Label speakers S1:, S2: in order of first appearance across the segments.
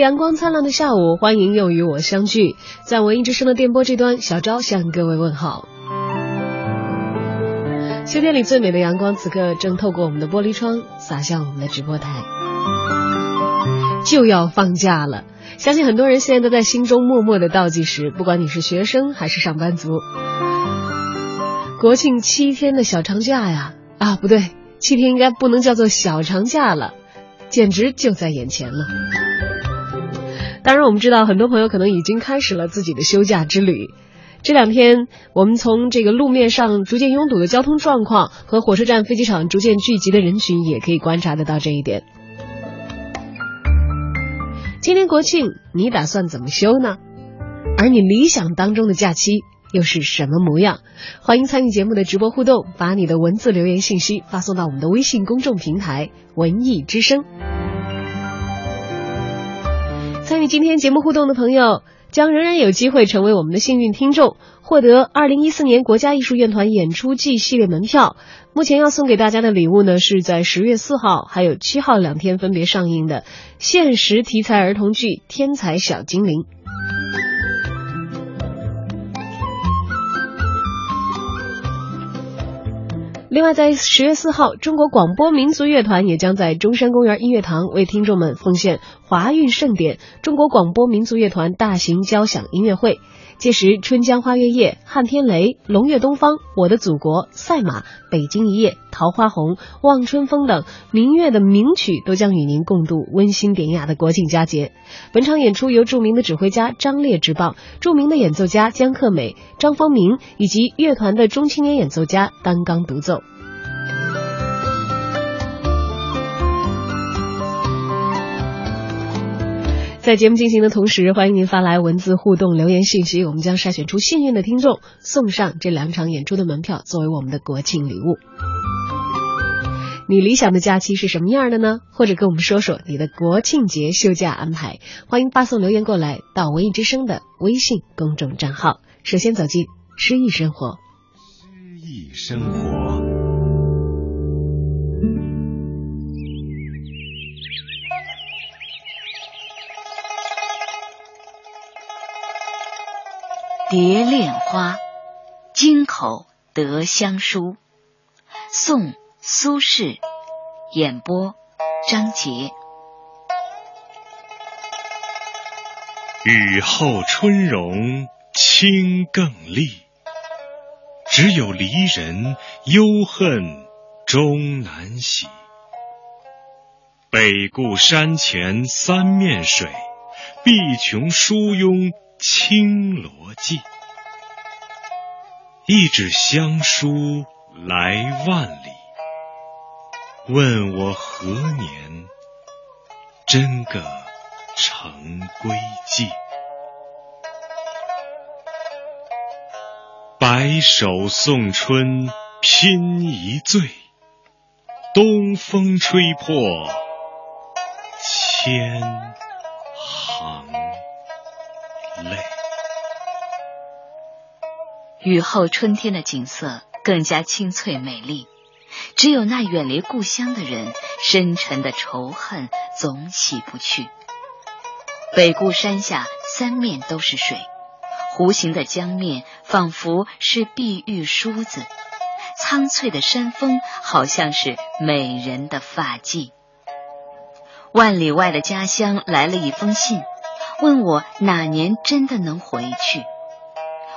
S1: 阳光灿烂的下午，欢迎又与我相聚。在文艺之声的电波这端，小昭向各位问好。秋天里最美的阳光，此刻正透过我们的玻璃窗洒向我们的直播台。就要放假了，相信很多人现在都在心中默默的倒计时。不管你是学生还是上班族，国庆七天的小长假呀，啊不对，七天应该不能叫做小长假了，简直就在眼前了。当然，我们知道很多朋友可能已经开始了自己的休假之旅。这两天，我们从这个路面上逐渐拥堵的交通状况和火车站、飞机场逐渐聚集的人群，也可以观察得到这一点。今年国庆，你打算怎么休呢？而你理想当中的假期又是什么模样？欢迎参与节目的直播互动，把你的文字留言信息发送到我们的微信公众平台“文艺之声”。参与今天节目互动的朋友，将仍然有机会成为我们的幸运听众，获得二零一四年国家艺术院团演出季系列门票。目前要送给大家的礼物呢，是在十月四号还有七号两天分别上映的现实题材儿童剧《天才小精灵》。另外，在十月四号，中国广播民族乐团也将在中山公园音乐堂为听众们奉献华韵盛典——中国广播民族乐团大型交响音乐会。届时，《春江花月夜》《汉天雷》《龙跃东方》《我的祖国》《赛马》《北京一夜》《桃花红》《望春风》等民乐的名曲都将与您共度温馨典雅的国庆佳节。本场演出由著名的指挥家张烈执棒，著名的演奏家姜克美、张方明以及乐团的中青年演奏家担纲独奏。在节目进行的同时，欢迎您发来文字互动留言信息，我们将筛选出幸运的听众，送上这两场演出的门票作为我们的国庆礼物。你理想的假期是什么样的呢？或者跟我们说说你的国庆节休假安排？欢迎发送留言过来到文艺之声的微信公众账号。首先走进诗意生活，
S2: 诗意生活。
S3: 《蝶恋花》，京口德香书，宋·苏轼，演播：张杰。
S4: 雨后春荣清更丽，只有离人忧恨终难洗。北固山前三面水，碧琼书拥。青罗记，一纸香书来万里。问我何年真个成归计？白首送春拼一醉，东风吹破千行。泪。
S3: 雨后春天的景色更加清脆美丽，只有那远离故乡的人，深沉的仇恨总洗不去。北固山下三面都是水，弧形的江面仿佛是碧玉梳子，苍翠的山峰好像是美人的发髻。万里外的家乡来了一封信。问我哪年真的能回去？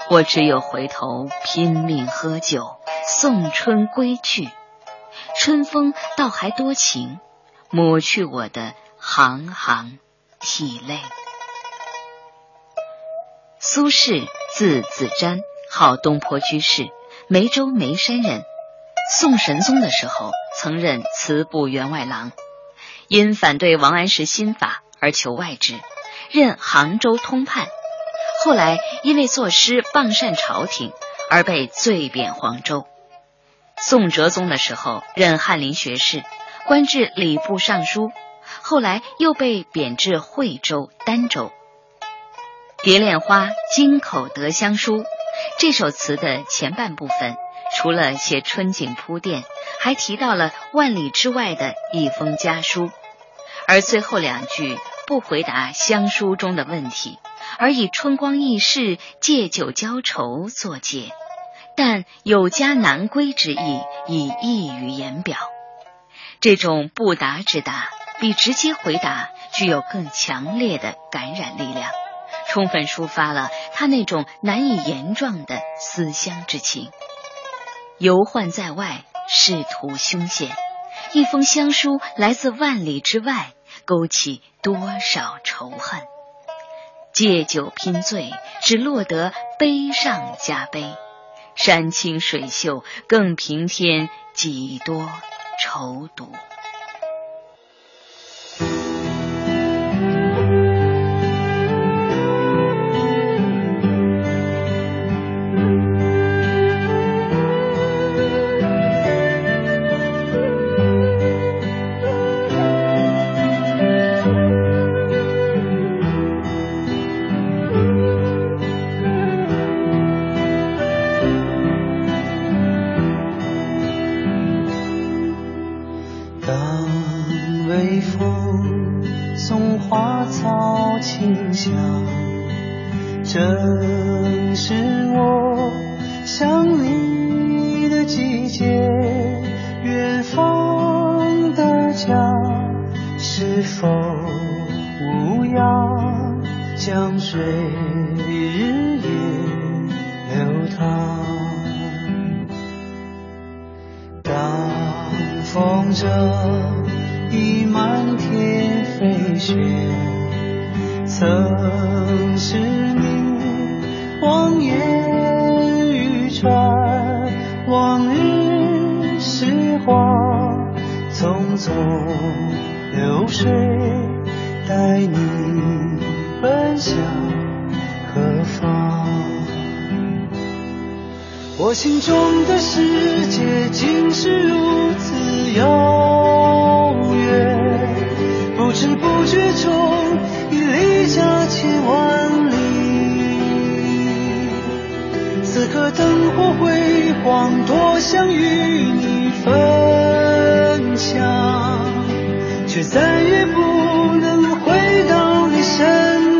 S3: 我只有回头拼命喝酒，送春归去。春风倒还多情，抹去我的行行涕泪。苏轼，字子瞻，号东坡居士，梅州眉山人。宋神宗的时候，曾任祠部员外郎，因反对王安石新法而求外职，任杭州通判。后来因为作诗傍善朝廷，而被罪贬黄州。宋哲宗的时候，任翰林学士，官至礼部尚书。后来又被贬至惠州、儋州。《蝶恋花·京口得香书》这首词的前半部分，除了写春景铺垫，还提到了万里之外的一封家书，而最后两句不回答乡书中的问题，而以春光易逝、借酒浇愁作结，但有家难归之意已溢于言表。这种不答之答。比直接回答具有更强烈的感染力量，充分抒发了他那种难以言状的思乡之情。游宦在外，仕途凶险，一封乡书来自万里之外，勾起多少仇恨？借酒拼醉，只落得悲上加悲；山清水秀，更平添几多愁毒。
S5: 否无恙江水日夜流淌当风筝已漫天飞旋曾是你望眼欲穿往日时光匆匆流水带你奔向何方我心中的世界竟是如此遥远不
S6: 知不觉中已离家千万里此刻灯火辉煌多想与你分享却再也不能回到你
S1: 身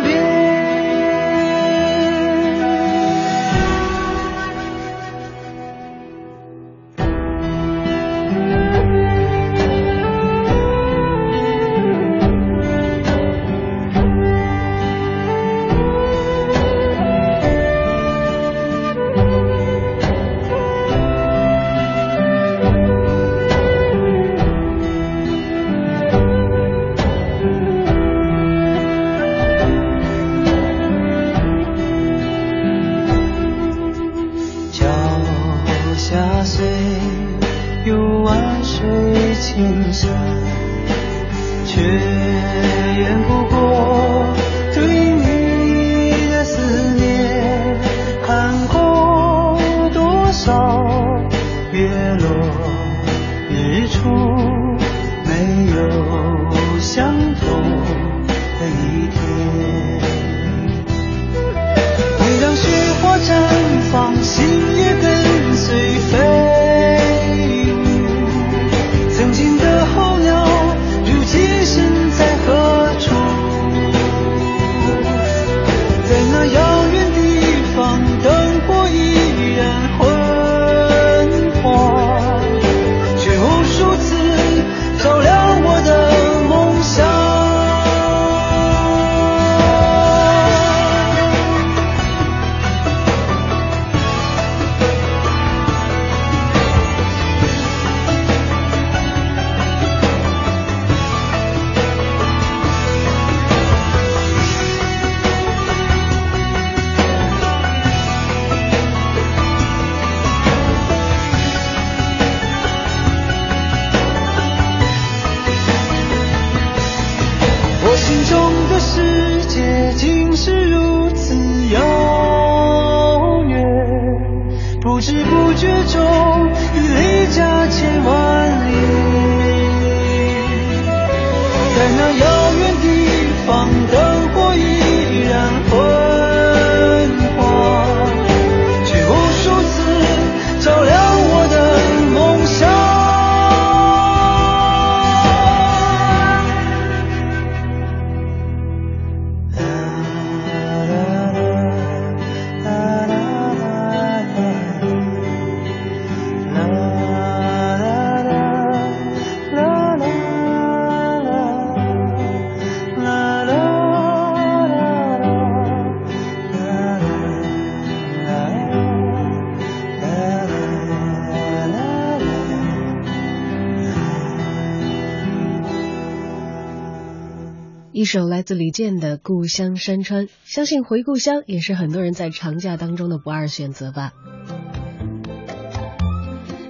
S1: 首来自李健的《故乡山川》，相信回故乡也是很多人在长假当中的不二选择吧。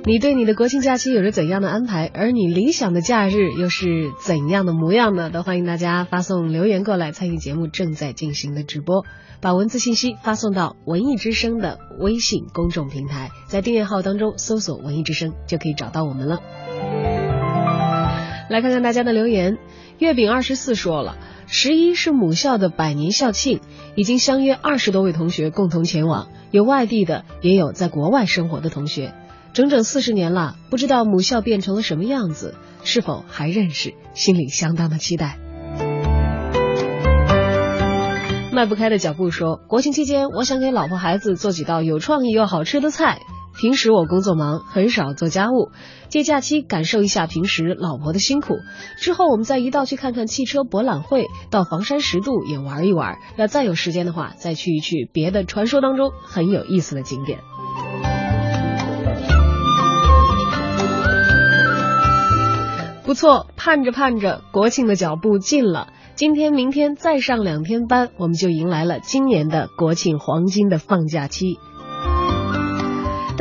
S1: 你对你的国庆假期有着怎样的安排？而你理想的假日又是怎样的模样呢？都欢迎大家发送留言过来参与节目正在进行的直播，把文字信息发送到文艺之声的微信公众平台，在订阅号当中搜索“文艺之声”就可以找到我们了。来看看大家的留言。月饼二十四说了，十一是母校的百年校庆，已经相约二十多位同学共同前往，有外地的，也有在国外生活的同学。整整四十年了，不知道母校变成了什么样子，是否还认识，心里相当的期待。迈不开的脚步说，国庆期间，我想给老婆孩子做几道有创意又好吃的菜。平时我工作忙，很少做家务，借假期感受一下平时老婆的辛苦。之后我们再一道去看看汽车博览会，到房山十渡也玩一玩。要再有时间的话，再去一去别的传说当中很有意思的景点。不错，盼着盼着，国庆的脚步近了。今天、明天再上两天班，我们就迎来了今年的国庆黄金的放假期。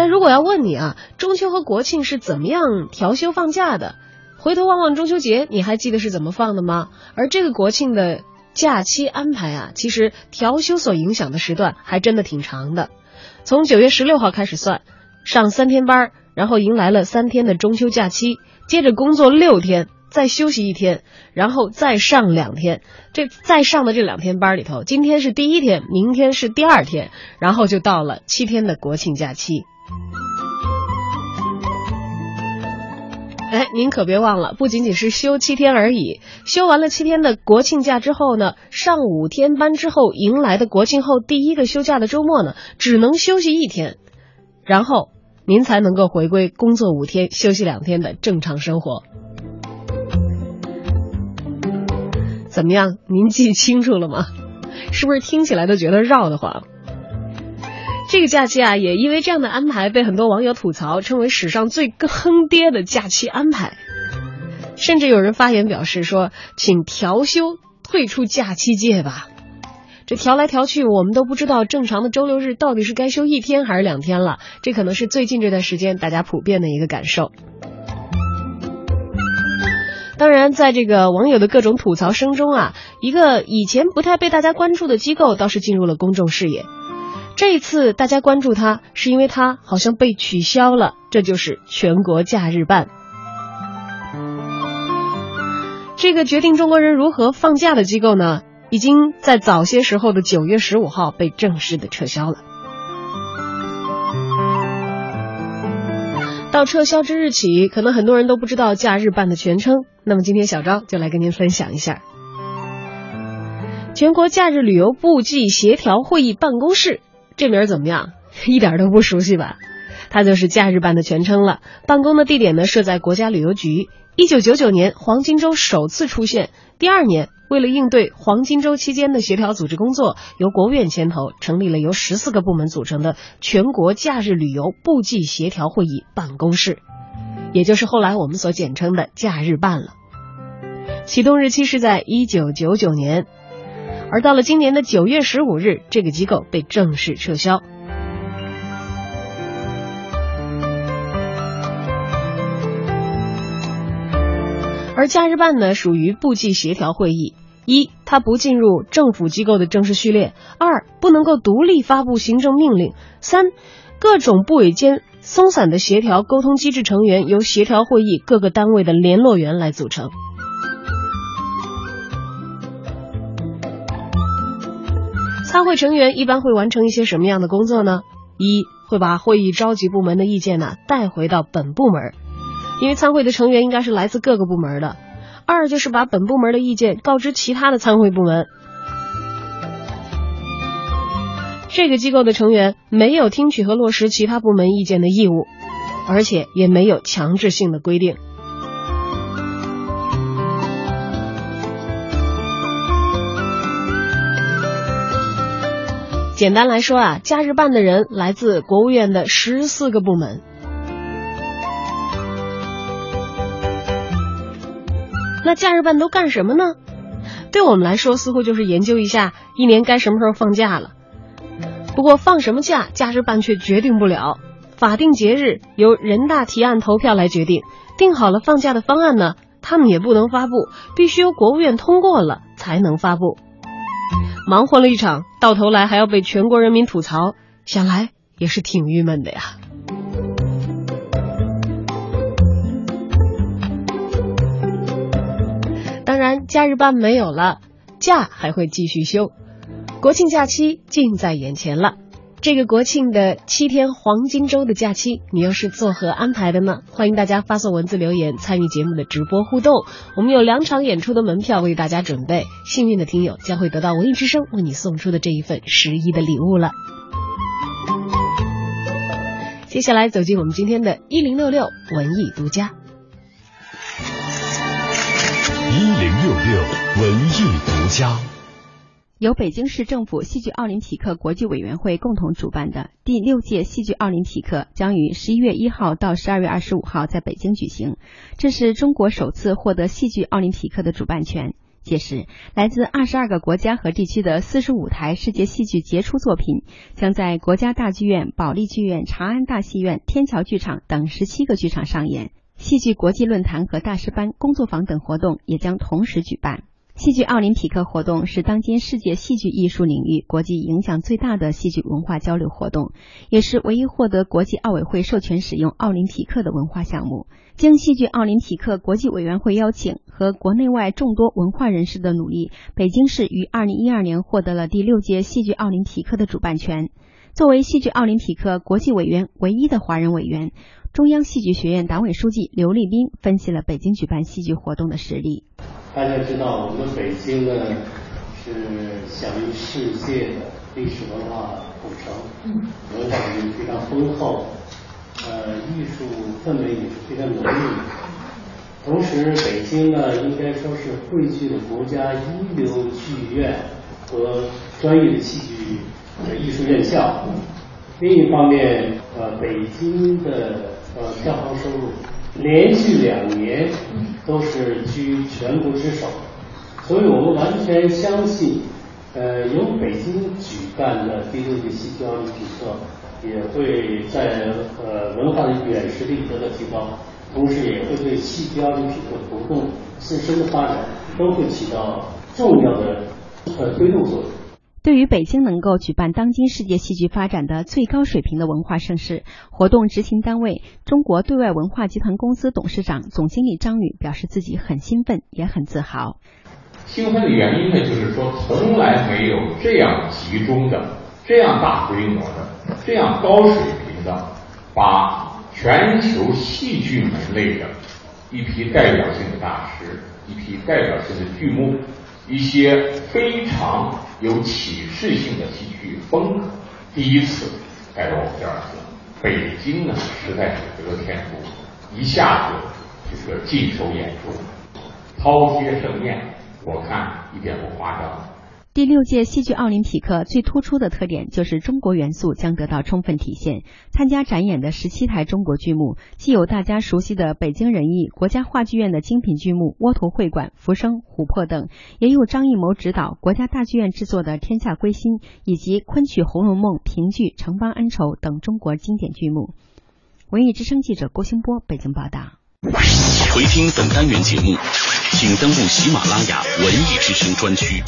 S1: 但如果要问你啊，中秋和国庆是怎么样调休放假的？回头望望中秋节，你还记得是怎么放的吗？而这个国庆的假期安排啊，其实调休所影响的时段还真的挺长的。从九月十六号开始算，上三天班，然后迎来了三天的中秋假期，接着工作六天，再休息一天，然后再上两天。这再上的这两天班里头，今天是第一天，明天是第二天，然后就到了七天的国庆假期。哎，您可别忘了，不仅仅是休七天而已。休完了七天的国庆假之后呢，上五天班之后迎来的国庆后第一个休假的周末呢，只能休息一天，然后您才能够回归工作五天、休息两天的正常生活。怎么样？您记清楚了吗？是不是听起来都觉得绕得慌？这个假期啊，也因为这样的安排被很多网友吐槽，称为史上最坑爹的假期安排。甚至有人发言表示说：“请调休，退出假期界吧。”这调来调去，我们都不知道正常的周六日到底是该休一天还是两天了。这可能是最近这段时间大家普遍的一个感受。当然，在这个网友的各种吐槽声中啊，一个以前不太被大家关注的机构倒是进入了公众视野。这一次大家关注它，是因为它好像被取消了。这就是全国假日办。这个决定中国人如何放假的机构呢，已经在早些时候的九月十五号被正式的撤销了。到撤销之日起，可能很多人都不知道假日办的全称。那么今天小昭就来跟您分享一下，全国假日旅游部际协调会议办公室。这名怎么样？一点都不熟悉吧？它就是假日办的全称了。办公的地点呢设在国家旅游局。一九九九年黄金周首次出现，第二年为了应对黄金周期间的协调组织工作，由国务院牵头成立了由十四个部门组成的全国假日旅游部际协调会议办公室，也就是后来我们所简称的假日办了。启动日期是在一九九九年。而到了今年的九月十五日，这个机构被正式撤销。而假日办呢，属于部际协调会议：一，它不进入政府机构的正式序列；二，不能够独立发布行政命令；三，各种部委间松散的协调沟通机制成员由协调会议各个单位的联络员来组成。参会成员一般会完成一些什么样的工作呢？一会把会议召集部门的意见呢带回到本部门，因为参会的成员应该是来自各个部门的。二就是把本部门的意见告知其他的参会部门。这个机构的成员没有听取和落实其他部门意见的义务，而且也没有强制性的规定。简单来说啊，假日办的人来自国务院的十四个部门。那假日办都干什么呢？对我们来说，似乎就是研究一下一年该什么时候放假了。不过放什么假，假日办却决定不了。法定节日由人大提案投票来决定，定好了放假的方案呢，他们也不能发布，必须由国务院通过了才能发布。忙活了一场，到头来还要被全国人民吐槽，想来也是挺郁闷的呀。当然，假日班没有了，假还会继续休。国庆假期近在眼前了。这个国庆的七天黄金周的假期，你又是作何安排的呢？欢迎大家发送文字留言参与节目的直播互动。我们有两场演出的门票为大家准备，幸运的听友将会得到文艺之声为你送出的这一份十一的礼物了。接下来走进我们今天的一零六六文艺独家。
S2: 一零六六文艺独家。
S7: 由北京市政府戏剧奥林匹克国际委员会共同主办的第六届戏剧奥林匹克将于十一月一号到十二月二十五号在北京举行。这是中国首次获得戏剧奥林匹克的主办权。届时，来自二十二个国家和地区的四十五台世界戏剧杰出作品将在国家大剧院、保利剧院、长安大戏院、天桥剧场等十七个剧场上演。戏剧国际论坛和大师班、工作坊等活动也将同时举办。戏剧奥林匹克活动是当今世界戏剧艺术领域国际影响最大的戏剧文化交流活动，也是唯一获得国际奥委会授权使用奥林匹克的文化项目。经戏剧奥林匹克国际委员会邀请和国内外众多文化人士的努力，北京市于二零一二年获得了第六届戏剧奥林匹克的主办权。作为戏剧奥林匹克国际委员唯一的华人委员，中央戏剧学院党委书记刘立斌分析了北京举办戏剧活动的实力。
S8: 大家知道，我们北京呢是享誉世界的历史文化古城，文化底蕴非常丰厚，呃，艺术氛围也是非常浓郁。同时，北京呢应该说是汇聚了国家一流剧院和专业的戏剧的艺术院校。另一方面，呃，北京的呃票房收入。连续两年都是居全国之首，所以我们完全相信，呃，由北京举办的第六届戏剧奥林匹克也会在呃文化的软实力得到提高，同时也会对戏剧奥林匹克活动自身的发展都会起到重要的呃推动作用。
S7: 对于北京能够举办当今世界戏剧发展的最高水平的文化盛事，活动执行单位中国对外文化集团公司董事长、总经理张宇表示自己很兴奋，也很自豪。
S9: 兴奋的原因呢，就是说从来没有这样集中的、这样大规模的、这样高水平的，把全球戏剧门类的一批代表性的大师、一批代表性的剧目。一些非常有启示性的戏剧风格，第一次带到我们这儿来。北京呢，实在是得天独厚，一下子这个尽收眼中，饕餮盛宴，我看一点不夸张。
S7: 第六届戏剧奥林匹克最突出的特点就是中国元素将得到充分体现。参加展演的十七台中国剧目，既有大家熟悉的北京人艺、国家话剧院的精品剧目《窝头会馆》《浮生》《琥珀》等，也有张艺谋执导、国家大剧院制作的《天下归心》，以及昆曲《红楼梦》评剧《城邦恩仇》等中国经典剧目。文艺之声记者郭兴波北京报道。
S2: 回听本单元节目，请登录喜马拉雅文艺之声专区。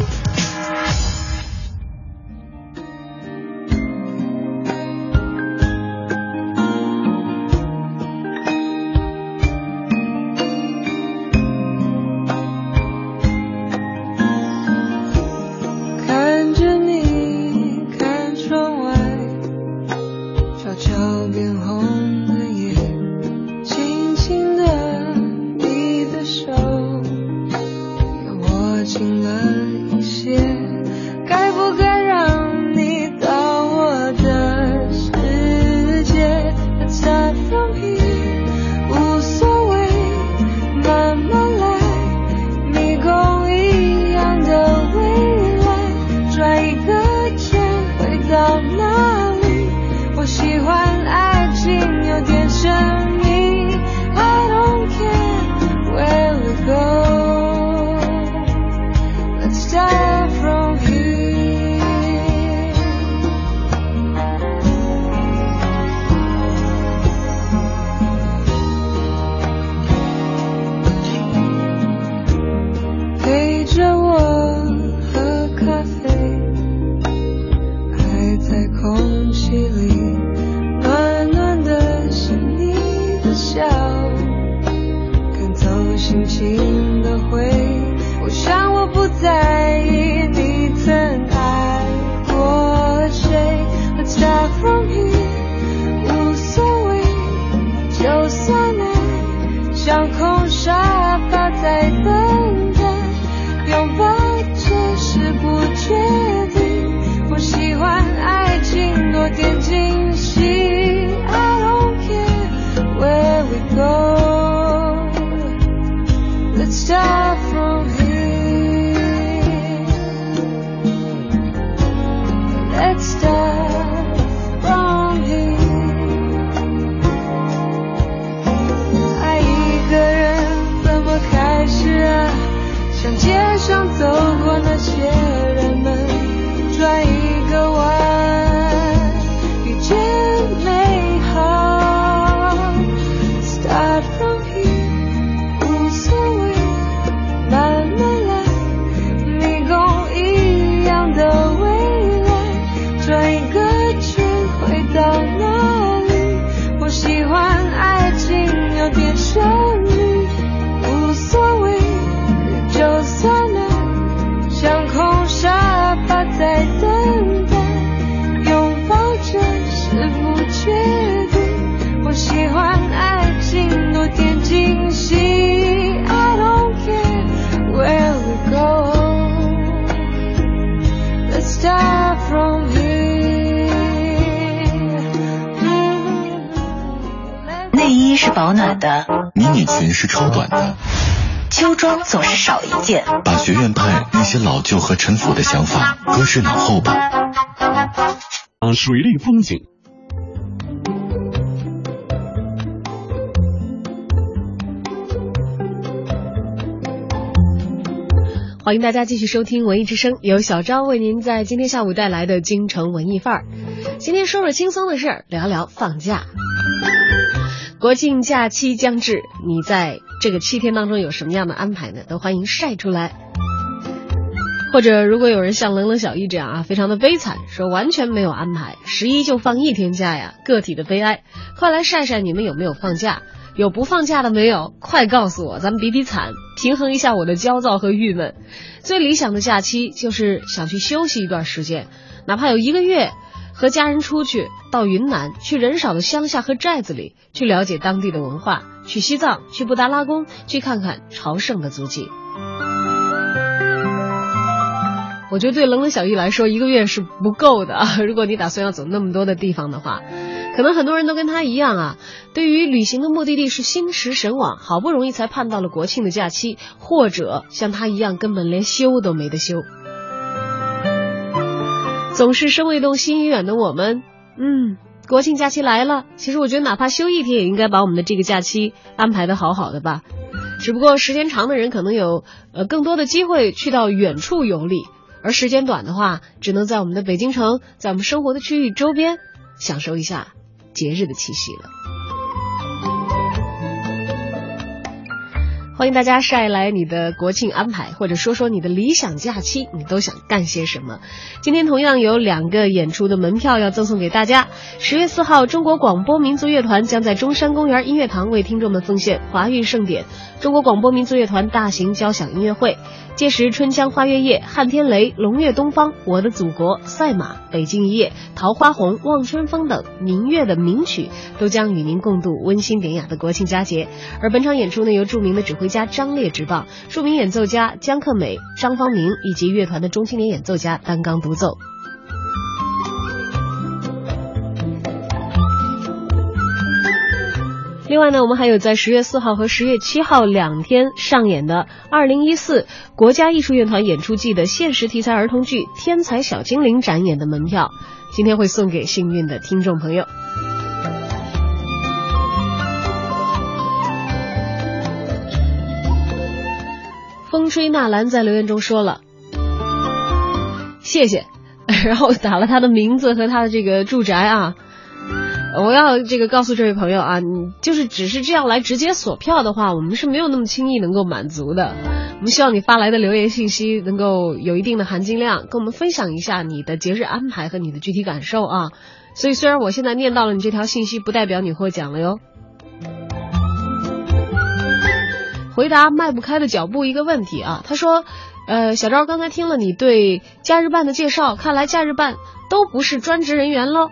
S2: 法搁置脑后吧。
S4: 啊水利风景，
S1: 欢迎大家继续收听文艺之声，由小张为您在今天下午带来的京城文艺范儿。今天说说轻松的事儿，聊聊放假。国庆假期将至，你在这个七天当中有什么样的安排呢？都欢迎晒出来。或者，如果有人像冷冷小易这样啊，非常的悲惨，说完全没有安排，十一就放一天假呀，个体的悲哀。快来晒晒你们有没有放假？有不放假的没有？快告诉我，咱们比比惨，平衡一下我的焦躁和郁闷。最理想的假期就是想去休息一段时间，哪怕有一个月，和家人出去到云南，去人少的乡下和寨子里，去了解当地的文化，去西藏，去布达拉宫，去看看朝圣的足迹。我觉得对冷冷小易来说，一个月是不够的！如果你打算要走那么多的地方的话，可能很多人都跟他一样啊，对于旅行的目的地是心驰神往，好不容易才盼到了国庆的假期，或者像他一样根本连休都没得休。总是身未动，心已远的我们，嗯，国庆假期来了，其实我觉得哪怕休一天，也应该把我们的这个假期安排的好好的吧。只不过时间长的人可能有呃更多的机会去到远处游历。而时间短的话，只能在我们的北京城，在我们生活的区域周边，享受一下节日的气息了。欢迎大家晒来你的国庆安排，或者说说你的理想假期，你都想干些什么？今天同样有两个演出的门票要赠送给大家。十月四号，中国广播民族乐团将在中山公园音乐堂为听众们奉献华语盛典——中国广播民族乐团大型交响音乐会。届时，《春江花月夜》《汉天雷》《龙跃东方》《我的祖国》《赛马》《北京一夜》《桃花红》《望春风》等民乐的名曲都将与您共度温馨典雅的国庆佳节。而本场演出呢，由著名的指挥家张烈执棒，著名演奏家江克美、张方明以及乐团的中青年演奏家担纲独奏。另外呢，我们还有在十月四号和十月七号两天上演的二零一四国家艺术院团演出季的现实题材儿童剧《天才小精灵》展演的门票，今天会送给幸运的听众朋友。风吹纳兰在留言中说了，谢谢，然后打了他的名字和他的这个住宅啊。我要这个告诉这位朋友啊，你就是只是这样来直接锁票的话，我们是没有那么轻易能够满足的。我们希望你发来的留言信息能够有一定的含金量，跟我们分享一下你的节日安排和你的具体感受啊。所以虽然我现在念到了你这条信息，不代表你获奖了哟。回答迈不开的脚步一个问题啊，他说，呃，小赵刚才听了你对假日办的介绍，看来假日办都不是专职人员喽。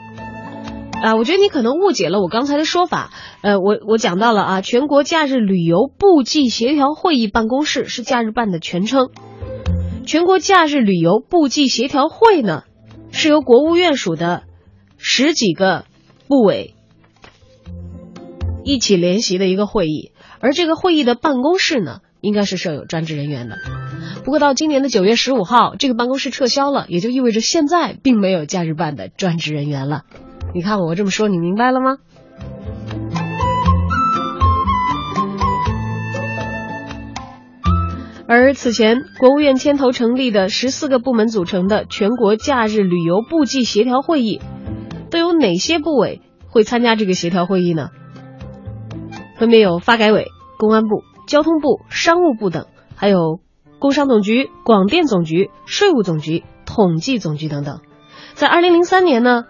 S1: 啊，我觉得你可能误解了我刚才的说法。呃，我我讲到了啊，全国假日旅游部际协调会议办公室是假日办的全称。全国假日旅游部际协调会呢，是由国务院属的十几个部委一起联席的一个会议，而这个会议的办公室呢，应该是设有专职人员的。不过到今年的九月十五号，这个办公室撤销了，也就意味着现在并没有假日办的专职人员了。你看我这么说，你明白了吗？而此前，国务院牵头成立的十四个部门组成的全国假日旅游部际协调会议，都有哪些部委会参加这个协调会议呢？分别有发改委、公安部、交通部、商务部等，还有工商总局、广电总局、税务总局、统计总局等等。在二零零三年呢？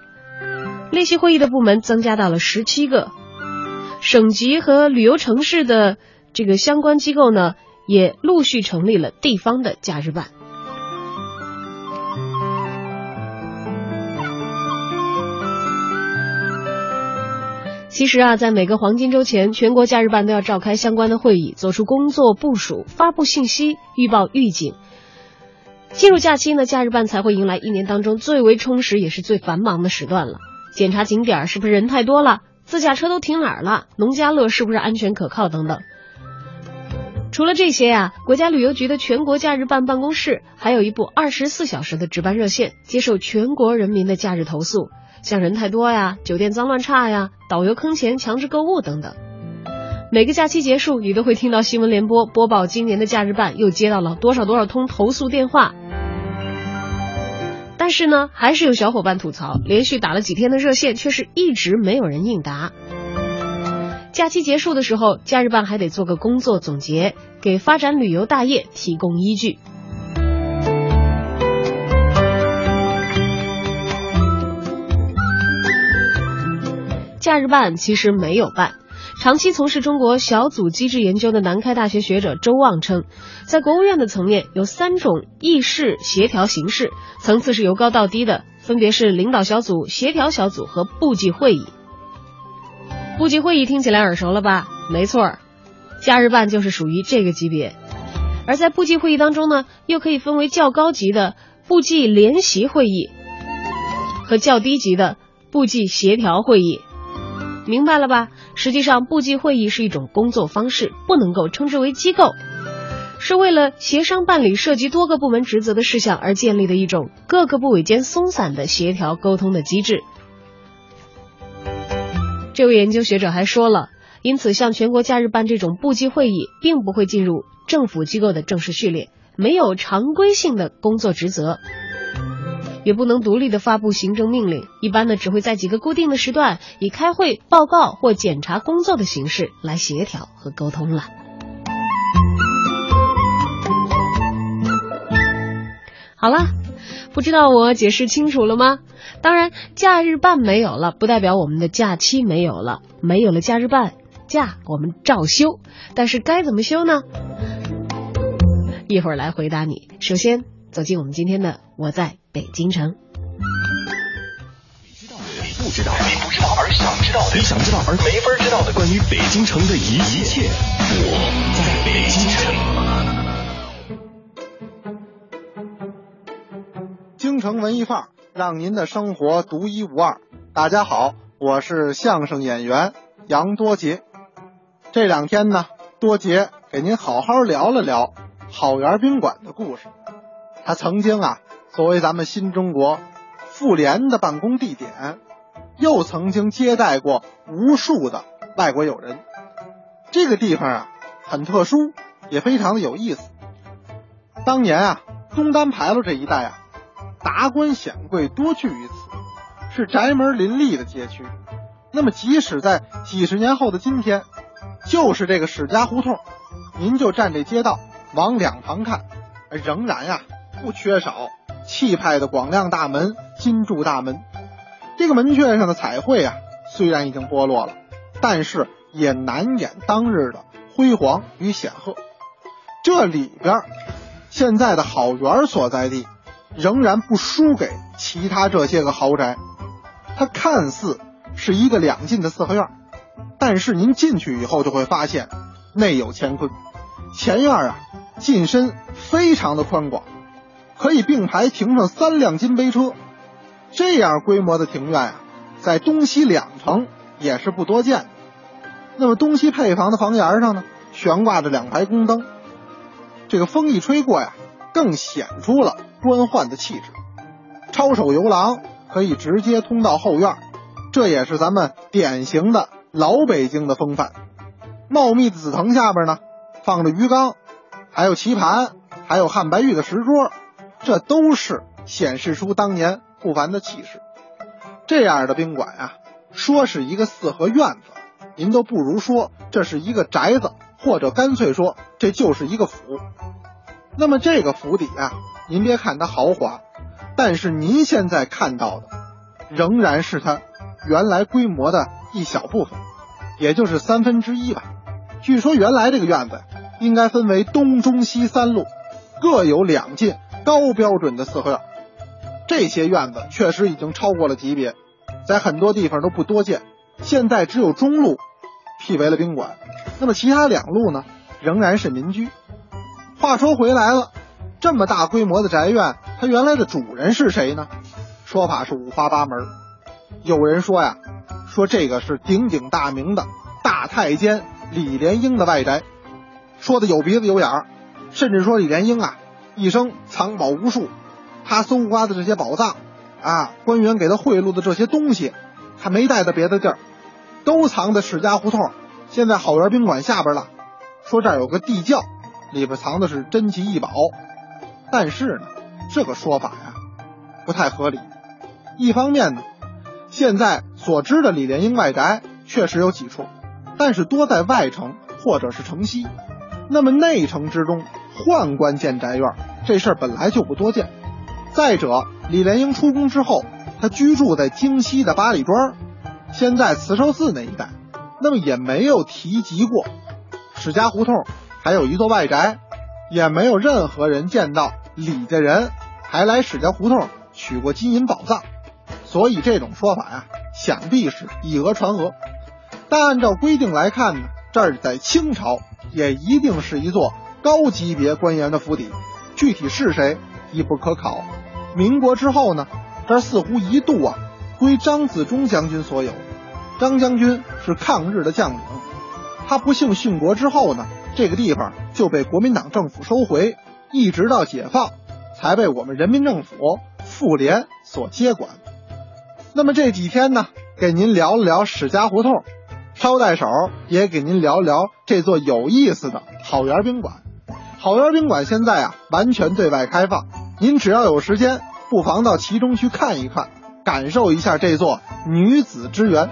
S1: 列席会议的部门增加到了十七个，省级和旅游城市的这个相关机构呢，也陆续成立了地方的假日办。其实啊，在每个黄金周前，全国假日办都要召开相关的会议，做出工作部署、发布信息、预报预警。进入假期呢，假日办才会迎来一年当中最为充实也是最繁忙的时段了。检查景点是不是人太多了？自驾车都停哪儿了？农家乐是不是安全可靠？等等。除了这些呀，国家旅游局的全国假日办办公室还有一部二十四小时的值班热线，接受全国人民的假日投诉，像人太多呀、酒店脏乱差呀、导游坑钱、强制购物等等。每个假期结束，你都会听到新闻联播播报今年的假日办又接到了多少多少通投诉电话。但是呢，还是有小伙伴吐槽，连续打了几天的热线，却是一直没有人应答。假期结束的时候，假日办还得做个工作总结，给发展旅游大业提供依据。假日办其实没有办。长期从事中国小组机制研究的南开大学学者周旺称，在国务院的层面有三种议事协调形式，层次是由高到低的，分别是领导小组、协调小组和部际会议。部际会议听起来耳熟了吧？没错，假日办就是属于这个级别。而在部际会议当中呢，又可以分为较高级的部际联席会议和较低级的部际协调会议。明白了吧？实际上，部际会议是一种工作方式，不能够称之为机构，是为了协商办理涉及多个部门职责的事项而建立的一种各个部委间松散的协调沟通的机制。这位研究学者还说了，因此像全国假日办这种部际会议，并不会进入政府机构的正式序列，没有常规性的工作职责。也不能独立的发布行政命令一般呢只会在几个固定的时段以开会报告或检查工作的形式来协调和沟通了。好了不知道我解释清楚了吗？当然假日办没有了不代表我们的假期没有了。没有了假日办假我们照休。但是该怎么休呢？一会儿来回答你。首先走进我们今天的我在北京城》。
S2: 你不知道，你不知道而想知道的，你想知道而没法知道的关于北京城的一一切，我在北京
S10: 城。京城文艺范儿，让您的生活独一无二。大家好，我是相声演员杨多杰。这两天呢，多杰给您好好聊了聊好园宾馆的故事。他曾经啊，作为咱们新中国妇联的办公地点。又曾经接待过无数的外国友人，这个地方啊很特殊，也非常的有意思。当年啊，东单牌楼这一带啊，达官显贵多聚于此，是宅门林立的街区。那么，即使在几十年后的今天，就是这个史家胡同，您就站这街道往两旁看，仍然呀不缺少气派的广亮大门、金柱大门。这个门阙上的彩绘啊，虽然已经剥落了，但是也难掩当日的辉煌与显赫。这里边现在的好园所在地，仍然不输给其他这些个豪宅。它看似是一个两进的四合院，但是您进去以后就会发现内有乾坤。前院啊，进深非常的宽广，可以并排停上三辆金杯车。这样规模的庭院啊，在东西两城也是不多见。那么东西配房的房檐上呢，悬挂着两排宫灯，这个风一吹过呀，更显出了官宦的气质。抄手游廊可以直接通到后院，这也是咱们典型的老北京的风范。茂密的紫藤下边呢，放着鱼缸，还有棋盘，还有汉白玉的石桌，这都是显示出当年。不凡的气势，这样的宾馆啊，说是一个四合院子，您都不如说这是一个宅子，或者干脆说这就是一个府。那么这个府邸啊，您别看它豪华，但是您现在看到的，仍然是它原来规模的一小部分，也就是三分之一吧。据说原来这个院子应该分为东、中、西三路，各有两进高标准的四合院。这些院子确实已经超过了级别，在很多地方都不多见。现在只有中路辟为了宾馆，那么其他两路呢，仍然是民居。话说回来了，这么大规模的宅院，它原来的主人是谁呢？说法是五花八门。有人说呀，说这个是鼎鼎大名的大太监李莲英的外宅，说的有鼻子有眼儿，甚至说李莲英啊，一生藏宝无数。他搜刮的这些宝藏，啊，官员给他贿赂的这些东西，他没带到别的地儿，都藏在史家胡同，现在好园宾馆下边了。说这儿有个地窖，里边藏的是珍奇异宝。但是呢，这个说法呀，不太合理。一方面呢，现在所知的李莲英外宅确实有几处，但是多在外城或者是城西。那么内城之中，宦官建宅院这事儿本来就不多见。再者，李莲英出宫之后，他居住在京西的八里庄，现在慈寿寺那一带，那么也没有提及过史家胡同还有一座外宅，也没有任何人见到李家人还来史家胡同取过金银宝藏，所以这种说法呀，想必是以讹传讹。但按照规定来看呢，这儿在清朝也一定是一座高级别官员的府邸，具体是谁亦不可考。民国之后呢，这似乎一度啊归张自忠将军所有。张将军是抗日的将领，他不幸殉国之后呢，这个地方就被国民党政府收回，一直到解放才被我们人民政府妇联所接管。那么这几天呢，给您聊了聊史家胡同，捎带手也给您聊聊这座有意思的好园宾馆。好园宾馆现在啊完全对外开放。您只要有时间，不妨到其中去看一看，感受一下这座女子之园。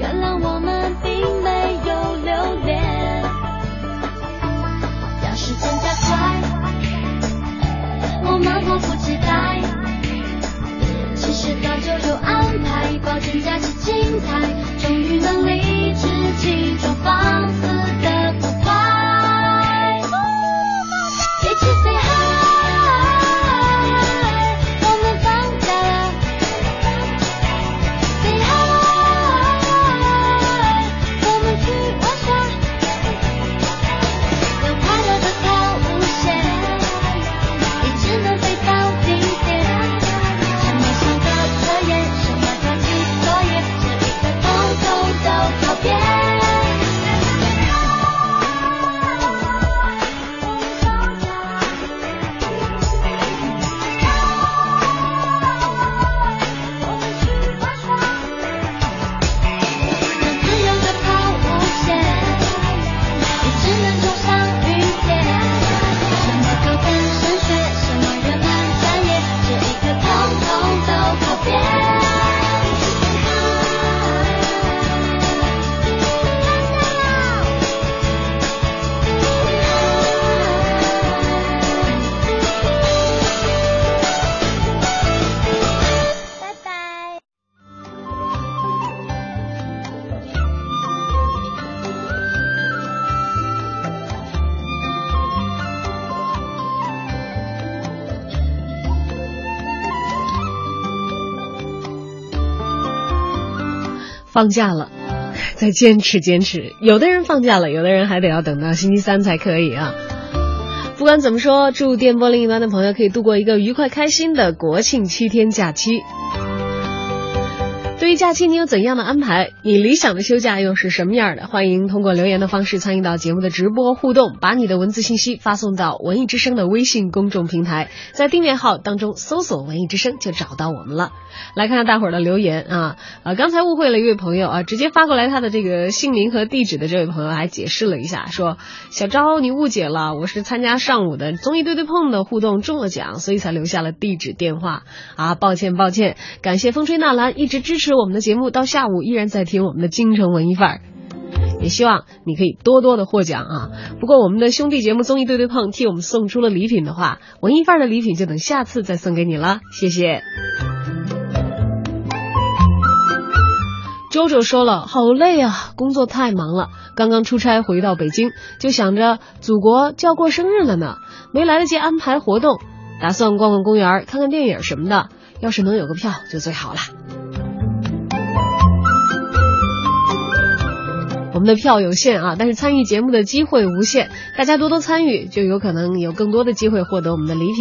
S11: 原谅我们并没有留恋。要时间加快我们迫不及待其实早就有安排保证假期精彩终于能离
S1: 放假了，再坚持坚持。有的人放假了，有的人还得要等到星期三才可以啊。不管怎么说，祝电波另一端的朋友可以度过一个愉快开心的国庆七天假期。对于假期，你有怎样的安排？你理想的休假又是什么样的？欢迎通过留言的方式参与到节目的直播互动，把你的文字信息发送到文艺之声的微信公众平台，在订阅号当中搜索“文艺之声”就找到我们了。来看看大伙儿的留言啊，啊，刚才误会了一位朋友啊，直接发过来他的这个姓名和地址的这位朋友还解释了一下，说小昭你误解了，我是参加上午的综艺对对碰的互动中了奖，所以才留下了地址电话啊，抱歉抱歉，感谢风吹纳兰一直支持我们的节目，到下午依然在听我们的京城文艺范儿。也希望你可以多多的获奖啊！不过我们的兄弟节目综艺对对碰替我们送出了礼品的话，文艺范儿的礼品就等下次再送给你了，谢谢。周周说了，好累啊，工作太忙了，刚刚出差回到北京，就想着祖国就要过生日了呢，没来得及安排活动，打算逛逛公园、看看电影什么的，要是能有个票就最好了。我们的票有限啊，但是参与节目的机会无限，大家多多参与，就有可能有更多的机会获得我们的礼品。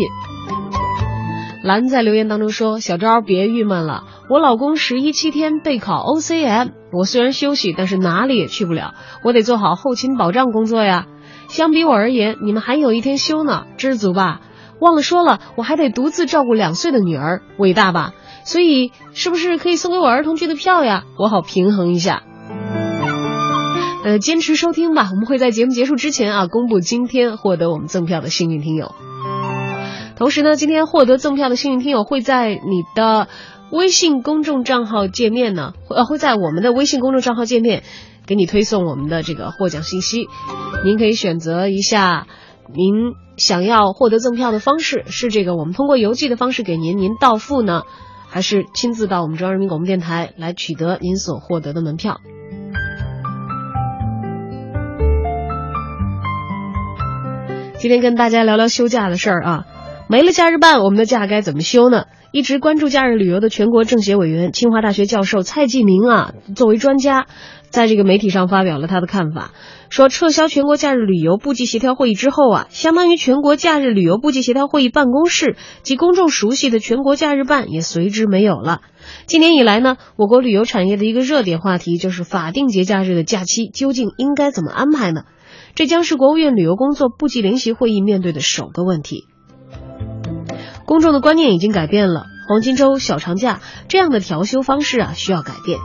S1: 兰在留言当中说：“小昭别郁闷了，我老公十一七天备考 OCM，我虽然休息，但是哪里也去不了，我得做好后勤保障工作呀。相比我而言，你们还有一天休呢，知足吧。忘了说了，我还得独自照顾两岁的女儿，伟大吧？所以是不是可以送给我儿童剧的票呀？我好平衡一下。”呃，坚持收听吧，我们会在节目结束之前啊，公布今天获得我们赠票的幸运听友。同时呢，今天获得赠票的幸运听友会在你的微信公众账号界面呢，呃，会在我们的微信公众账号界面给你推送我们的这个获奖信息。您可以选择一下您想要获得赠票的方式，是这个我们通过邮寄的方式给您，您到付呢，还是亲自到我们中央人民广播电台来取得您所获得的门票？今天跟大家聊聊休假的事儿啊，没了假日办，我们的假该怎么休呢？一直关注假日旅游的全国政协委员、清华大学教授蔡继明啊，作为专家，在这个媒体上发表了他的看法，说撤销全国假日旅游部际协调会议之后啊，相当于全国假日旅游部际协调会议办公室及公众熟悉的全国假日办也随之没有了。今年以来呢，我国旅游产业的一个热点话题就是法定节假日的假期究竟应该怎么安排呢？这将是国务院旅游工作部际联席会议面对的首个问题。公众的观念已经改变了，黄金周、小长假这样的调休方式啊，需要改变。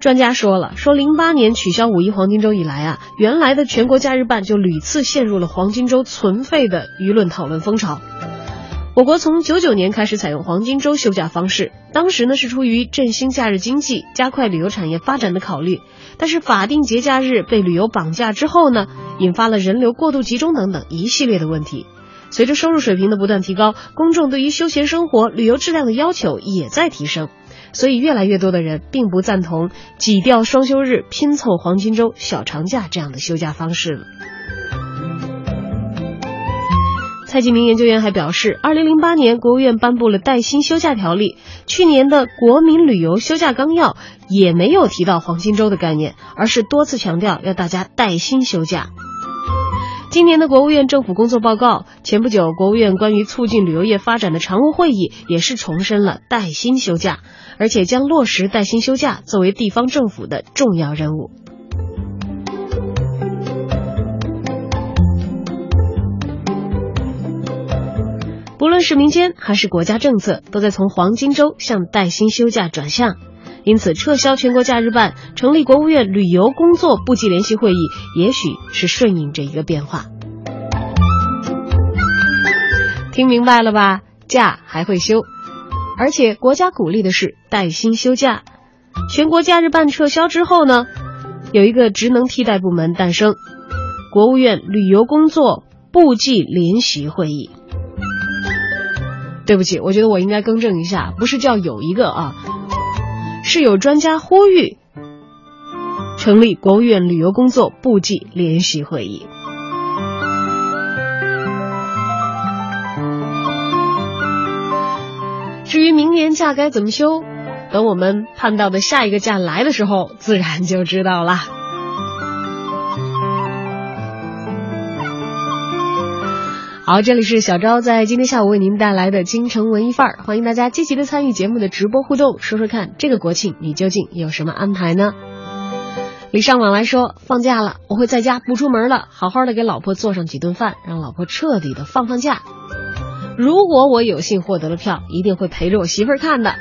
S1: 专家说了，说零八年取消五一黄金周以来啊，原来的全国假日办就屡次陷入了黄金周存废的舆论讨论风潮。我国从九九年开始采用黄金周休假方式，当时呢是出于振兴假日经济、加快旅游产业发展的考虑。但是法定节假日被旅游绑架之后呢，引发了人流过度集中等等一系列的问题。随着收入水平的不断提高，公众对于休闲生活、旅游质量的要求也在提升，所以越来越多的人并不赞同挤掉双休日、拼凑黄金周、小长假这样的休假方式了。蔡继明研究员还表示，二零零八年国务院颁布了带薪休假条例，去年的国民旅游休假纲要也没有提到黄金周的概念，而是多次强调要大家带薪休假。今年的国务院政府工作报告，前不久国务院关于促进旅游业发展的常务会议也是重申了带薪休假，而且将落实带薪休假作为地方政府的重要任务。不论是民间还是国家政策，都在从黄金周向带薪休假转向。因此，撤销全国假日办，成立国务院旅游工作部际联席会议，也许是顺应这一个变化。听明白了吧？假还会休，而且国家鼓励的是带薪休假。全国假日办撤销之后呢，有一个职能替代部门诞生——国务院旅游工作部际联席会议。对不起，我觉得我应该更正一下，不是叫有一个啊，是有专家呼吁成立国务院旅游工作部际联席会议。至于明年假该怎么休，等我们盼到的下一个假来的时候，自然就知道了。好，这里是小昭在今天下午为您带来的京城文艺范儿，欢迎大家积极的参与节目的直播互动，说说看这个国庆你究竟有什么安排呢？礼尚往来说，放假了，我会在家不出门了，好好的给老婆做上几顿饭，让老婆彻底的放放假。如果我有幸获得了票，一定会陪着我媳妇儿看的。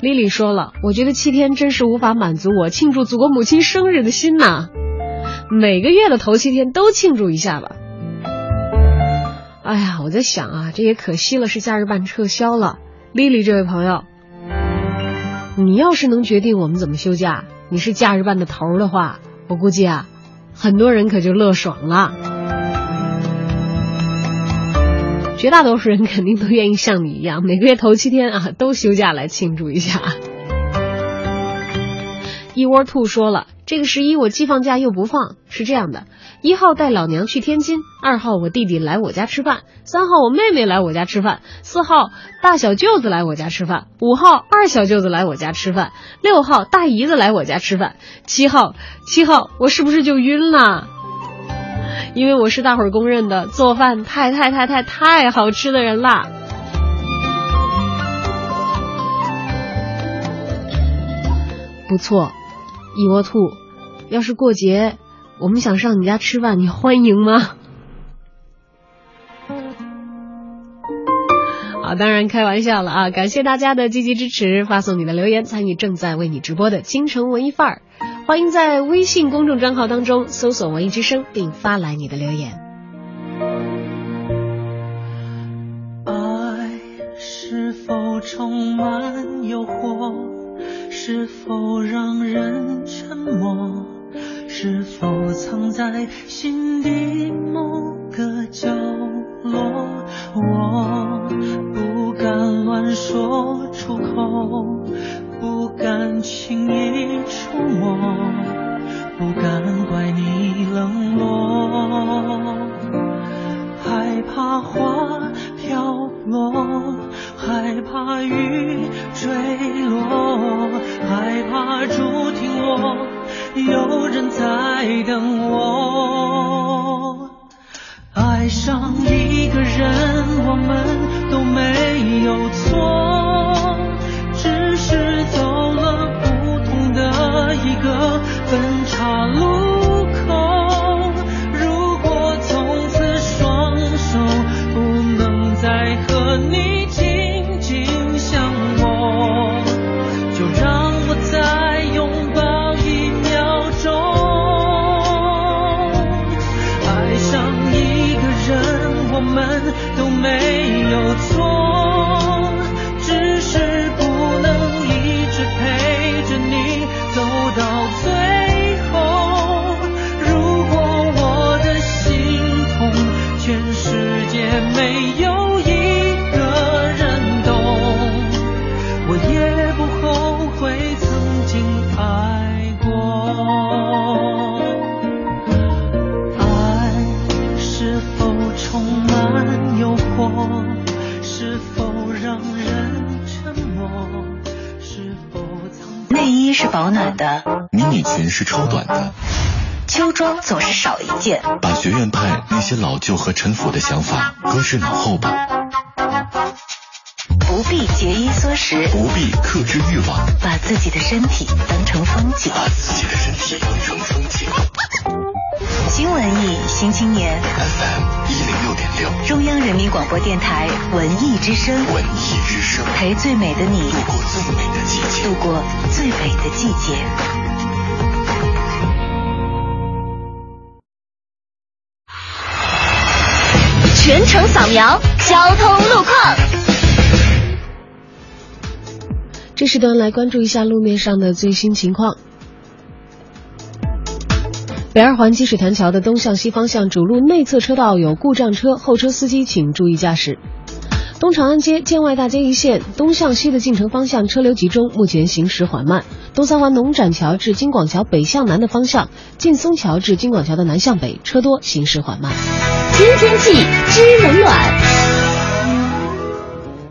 S1: 丽丽说了，我觉得七天真是无法满足我庆祝祖国母亲生日的心呐，每个月的头七天都庆祝一下吧。哎呀，我在想啊，这也可惜了，是假日办撤销了。丽丽这位朋友，你要是能决定我们怎么休假，你是假日办的头的话，我估计啊，很多人可就乐爽了。绝大多数人肯定都愿意像你一样，每个月头七天啊都休假来庆祝一下。一窝兔说了，这个十一我既放假又不放，是这样的：一号带老娘去天津，二号我弟弟来我家吃饭，三号我妹妹来我家吃饭，四号大小舅子来我家吃饭，五号二小舅子来我家吃饭，六号大姨子来我家吃饭，七号七号我是不是就晕了？因为我是大伙儿公认的做饭太太太太太好吃的人啦。不错，一窝兔，要是过节我们想上你家吃饭，你欢迎吗？好，当然开玩笑了啊！感谢大家的积极支持，发送你的留言参与正在为你直播的京城文艺范儿。欢迎在微信公众账号当中搜索“文艺之声”并发来你的留言。
S6: 爱是否充满诱惑？是否让人沉默？是否藏在心底某个角落？我不敢乱说出口，不敢轻易触摸，不敢怪你冷落。害怕花飘落，害怕雨坠落，害怕竹停落，有人在等我。爱上一
S2: 法搁置脑后吧，
S12: 不必节衣缩食，
S2: 不必克制欲望，
S12: 把自己的身体当成风景。
S2: 把自己的身体当成风景。
S12: 新文艺新青年
S2: ，FM 一零六点六，
S12: 中央人民广播电台文艺之声，
S2: 文艺之声，
S12: 陪最美的你
S2: 度过最美的季节。
S12: 度过最美的季节。全程扫描交通路况。
S1: 这时段来关注一下路面上的最新情况。北二环积水潭桥的东向西方向主路内侧车道有故障车，后车司机请注意驾驶。东长安街建外大街一线东向西的进城方向车流集中，目前行驶缓慢。东三环农展桥至京广桥北向南的方向，劲松桥至京广桥的南向北车多，行驶缓慢。
S3: 听天气知冷暖。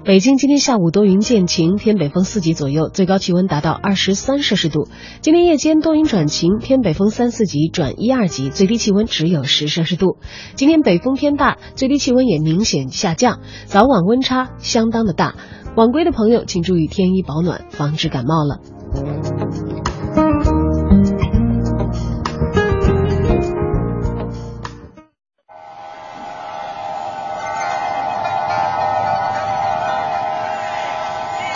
S1: 北京今天下午多云见晴，偏北风四级左右，最高气温达到二十三摄氏度。今天夜间多云转晴，偏北风三四级转一二级，最低气温只有十摄氏度。今天北风偏大，最低气温也明显下降，早晚温差相当的大。晚归的朋友请注意添衣保暖，防止感冒了。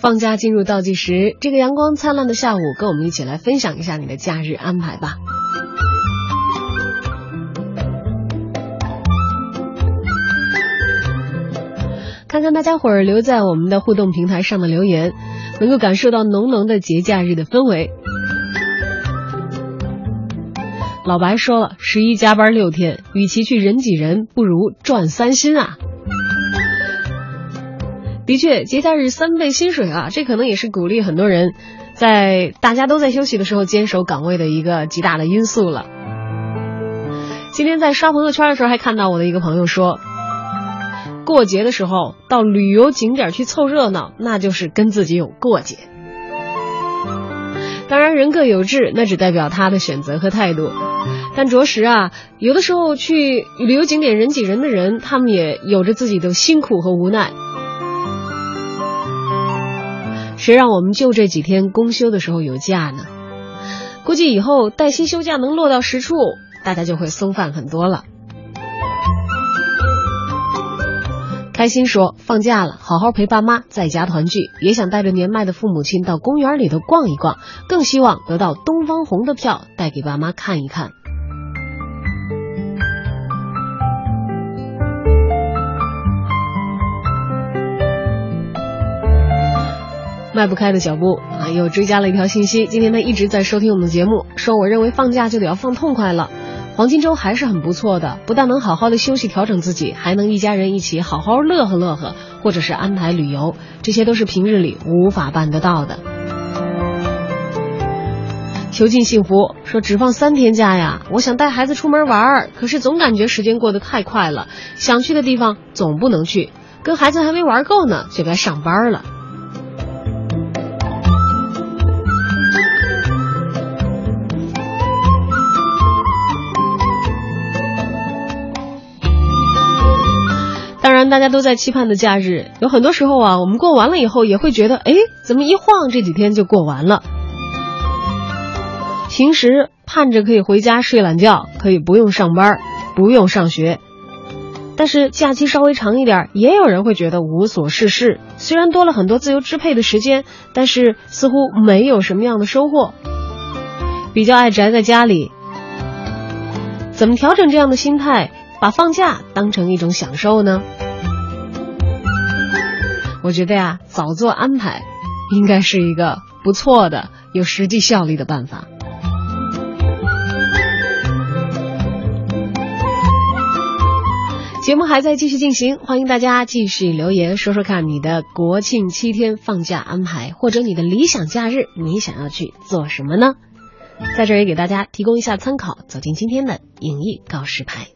S1: 放假进入倒计时，这个阳光灿烂的下午，跟我们一起来分享一下你的假日安排吧。看看大家伙儿留在我们的互动平台上的留言，能够感受到浓浓的节假日的氛围。老白说了，十一加班六天，与其去人挤人，不如赚三薪啊！的确，节假日三倍薪水啊，这可能也是鼓励很多人在大家都在休息的时候坚守岗位的一个极大的因素了。今天在刷朋友圈的时候，还看到我的一个朋友说，过节的时候到旅游景点去凑热闹，那就是跟自己有过节。当然，人各有志，那只代表他的选择和态度。但着实啊，有的时候去旅游景点人挤人的人，他们也有着自己的辛苦和无奈。谁让我们就这几天公休的时候有假呢？估计以后带薪休假能落到实处，大家就会松泛很多了。开心说放假了，好好陪爸妈在家团聚，也想带着年迈的父母亲到公园里头逛一逛，更希望得到东方红的票带给爸妈看一看。迈不开的脚步啊，又追加了一条信息。今天他一直在收听我们的节目，说我认为放假就得要放痛快了。黄金周还是很不错的，不但能好好的休息调整自己，还能一家人一起好好乐呵乐呵，或者是安排旅游，这些都是平日里无法办得到的。囚禁幸福说只放三天假呀，我想带孩子出门玩，可是总感觉时间过得太快了，想去的地方总不能去，跟孩子还没玩够呢，就该上班了。当然，大家都在期盼的假日，有很多时候啊，我们过完了以后也会觉得，哎，怎么一晃这几天就过完了？平时盼着可以回家睡懒觉，可以不用上班，不用上学。但是假期稍微长一点，也有人会觉得无所事事。虽然多了很多自由支配的时间，但是似乎没有什么样的收获，比较爱宅在家里。怎么调整这样的心态，把放假当成一种享受呢？我觉得呀，早做安排，应该是一个不错的、有实际效力的办法。节目还在继续进行，欢迎大家继续留言说说看你的国庆七天放假安排，或者你的理想假日，你想要去做什么呢？在这儿也给大家提供一下参考，走进今天的影艺告示牌。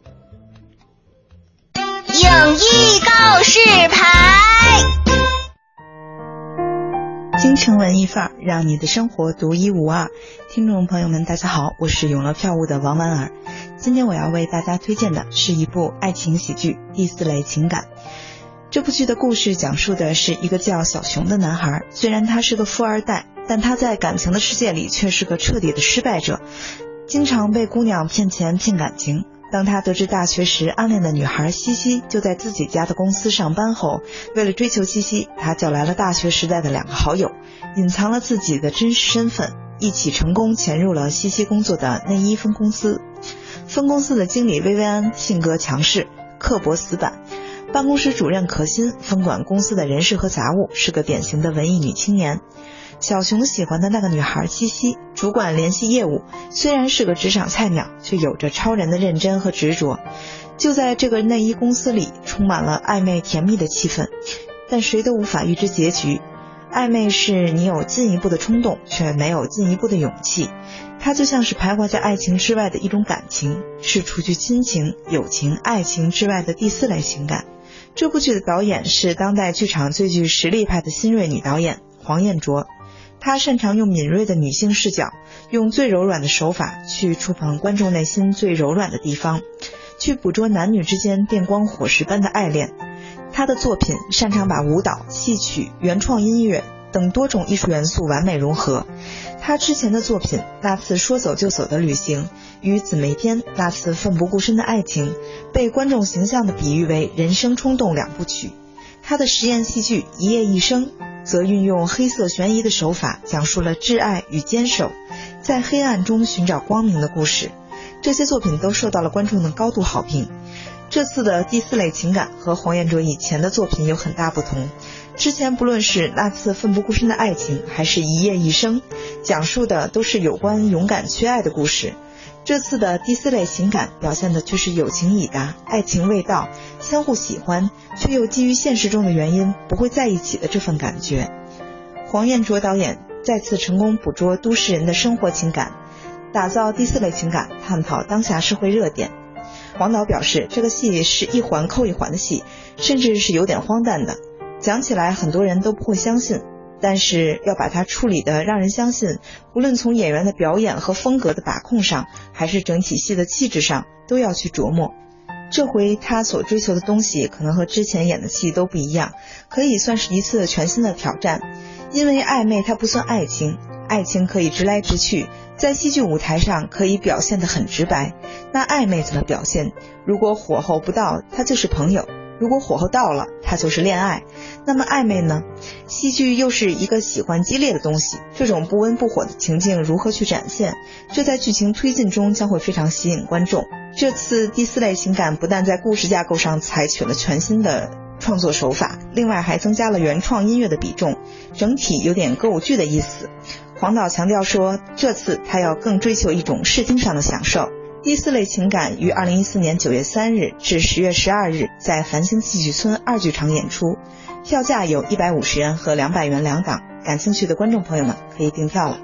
S12: 影艺告示牌。
S13: 京城文艺范儿，让你的生活独一无二。听众朋友们，大家好，我是永乐票务的王婉儿。今天我要为大家推荐的是一部爱情喜剧《第四类情感》。这部剧的故事讲述的是一个叫小熊的男孩，虽然他是个富二代，但他在感情的世界里却是个彻底的失败者，经常被姑娘骗钱骗感情。当他得知大学时暗恋的女孩西西就在自己家的公司上班后，为了追求西西，他叫来了大学时代的两个好友，隐藏了自己的真实身份，一起成功潜入了西西工作的内衣分公司。分公司的经理薇薇安性格强势、刻薄死板，办公室主任可心分管公司的人事和杂务，是个典型的文艺女青年。小熊喜欢的那个女孩西西，主管联系业务，虽然是个职场菜鸟，却有着超人的认真和执着。就在这个内衣公司里，充满了暧昧甜蜜的气氛，但谁都无法预知结局。暧昧是你有进一步的冲动，却没有进一步的勇气。它就像是徘徊在爱情之外的一种感情，是除去亲情、友情、爱情之外的第四类情感。这部剧的导演是当代剧场最具实力派的新锐女导演黄燕卓，她擅长用敏锐的女性视角，用最柔软的手法去触碰观众内心最柔软的地方，去捕捉男女之间电光火石般的爱恋。她的作品擅长把舞蹈、戏曲、原创音乐等多种艺术元素完美融合。他之前的作品《那次说走就走的旅行》与《姊妹篇》那次奋不顾身的爱情，被观众形象地比喻为人生冲动两部曲。他的实验戏剧《一夜一生》则运用黑色悬疑的手法，讲述了挚爱与坚守，在黑暗中寻找光明的故事。这些作品都受到了观众的高度好评。这次的第四类情感和黄彦卓以前的作品有很大不同。之前不论是那次奋不顾身的爱情，还是一夜一生，讲述的都是有关勇敢缺爱的故事。这次的第四类情感表现的却是友情已达，爱情未到，相互喜欢却又基于现实中的原因不会在一起的这份感觉。黄彦卓导演再次成功捕捉都市人的生活情感，打造第四类情感，探讨当下社会热点。黄导表示，这个戏是一环扣一环的戏，甚至是有点荒诞的。讲起来很多人都不会相信，但是要把它处理的让人相信，无论从演员的表演和风格的把控上，还是整体戏的气质上，都要去琢磨。这回他所追求的东西可能和之前演的戏都不一样，可以算是一次全新的挑战。因为暧昧它不算爱情，爱情可以直来直去。在戏剧舞台上可以表现得很直白，那暧昧怎么表现？如果火候不到，他就是朋友；如果火候到了，它就是恋爱。那么暧昧呢？戏剧又是一个喜欢激烈的东西，这种不温不火的情境如何去展现？这在剧情推进中将会非常吸引观众。这次第四类情感不但在故事架构上采取了全新的创作手法，另外还增加了原创音乐的比重，整体有点歌舞剧的意思。黄导强调说，这次他要更追求一种视听上的享受。第四类情感于二零一四年九月三日至十月十二日在繁星戏剧村二剧场演出，票价有一百五十元和两百元两档。感兴趣的观众朋友们可以订票了。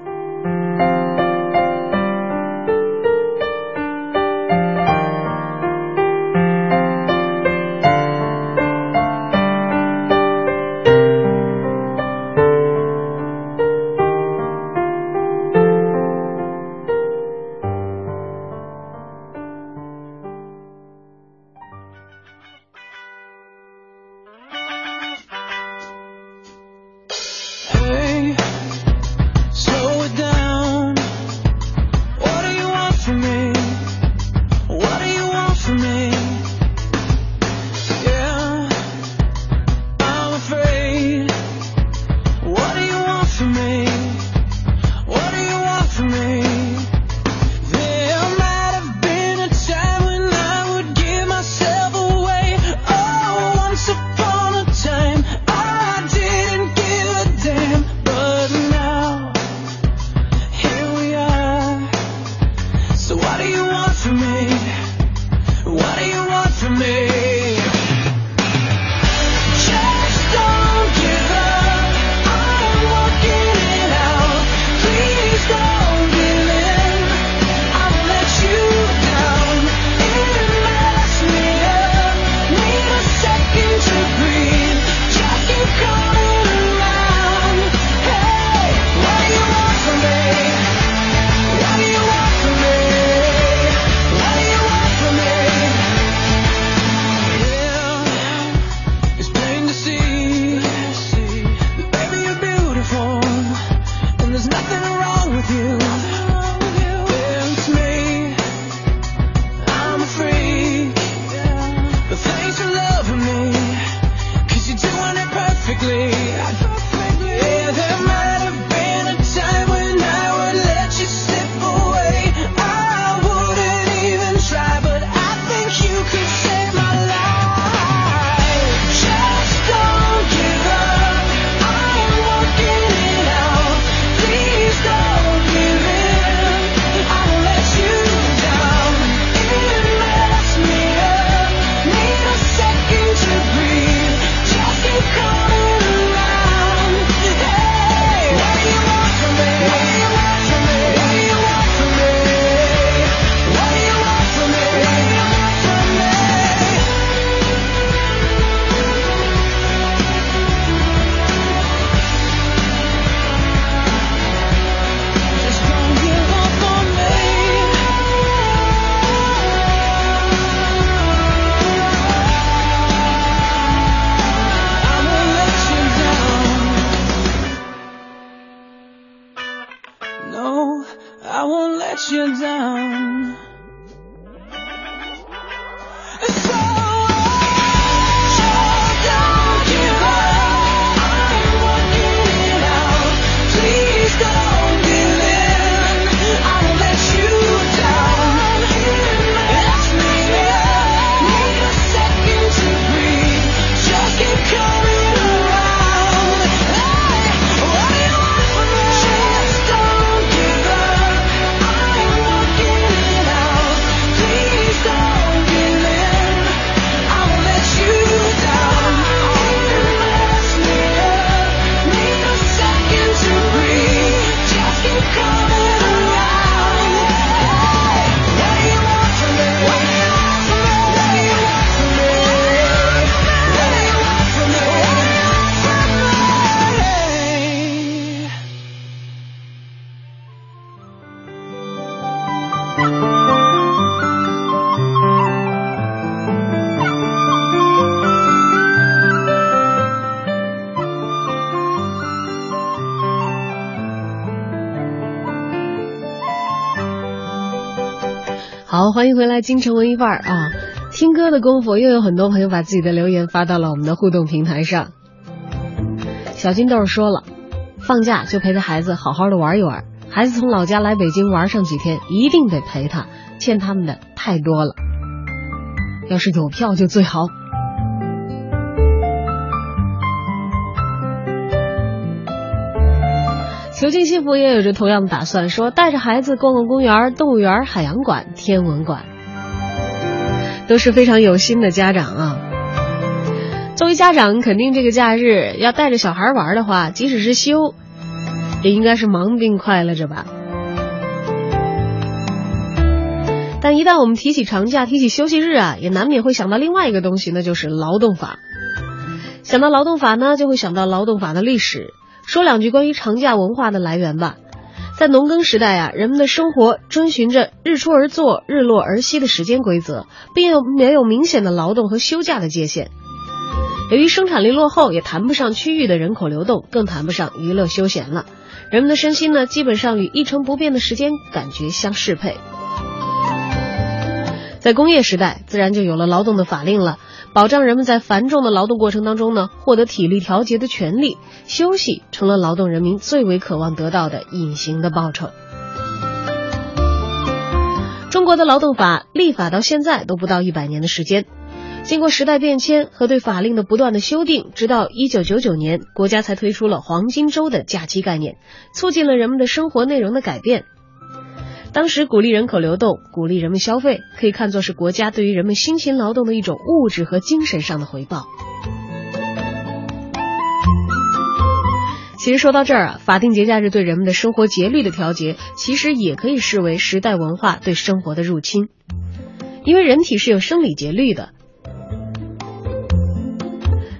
S1: 欢迎回来，京城文艺范儿啊！听歌的功夫，又有很多朋友把自己的留言发到了我们的互动平台上。小金豆说了，放假就陪着孩子好好的玩一玩。孩子从老家来北京玩上几天，一定得陪他，欠他们的太多了。要是有票就最好。求进幸福也有着同样的打算，说带着孩子逛逛公园、动物园、海洋馆、天文馆，都是非常有心的家长啊。作为家长，肯定这个假日要带着小孩玩的话，即使是休，也应该是忙并快乐着吧。但一旦我们提起长假、提起休息日啊，也难免会想到另外一个东西，那就是劳动法。想到劳动法呢，就会想到劳动法的历史。说两句关于长假文化的来源吧。在农耕时代啊，人们的生活遵循着日出而作、日落而息的时间规则，并有没有明显的劳动和休假的界限。由于生产力落后，也谈不上区域的人口流动，更谈不上娱乐休闲了。人们的身心呢，基本上与一成不变的时间感觉相适配。在工业时代，自然就有了劳动的法令了。保障人们在繁重的劳动过程当中呢，获得体力调节的权利，休息成了劳动人民最为渴望得到的隐形的报酬。中国的劳动法立法到现在都不到一百年的时间，经过时代变迁和对法令的不断的修订，直到一九九九年，国家才推出了黄金周的假期概念，促进了人们的生活内容的改变。当时鼓励人口流动，鼓励人们消费，可以看作是国家对于人们辛勤劳动的一种物质和精神上的回报。其实说到这儿啊，法定节假日对人们的生活节律的调节，其实也可以视为时代文化对生活的入侵。因为人体是有生理节律的，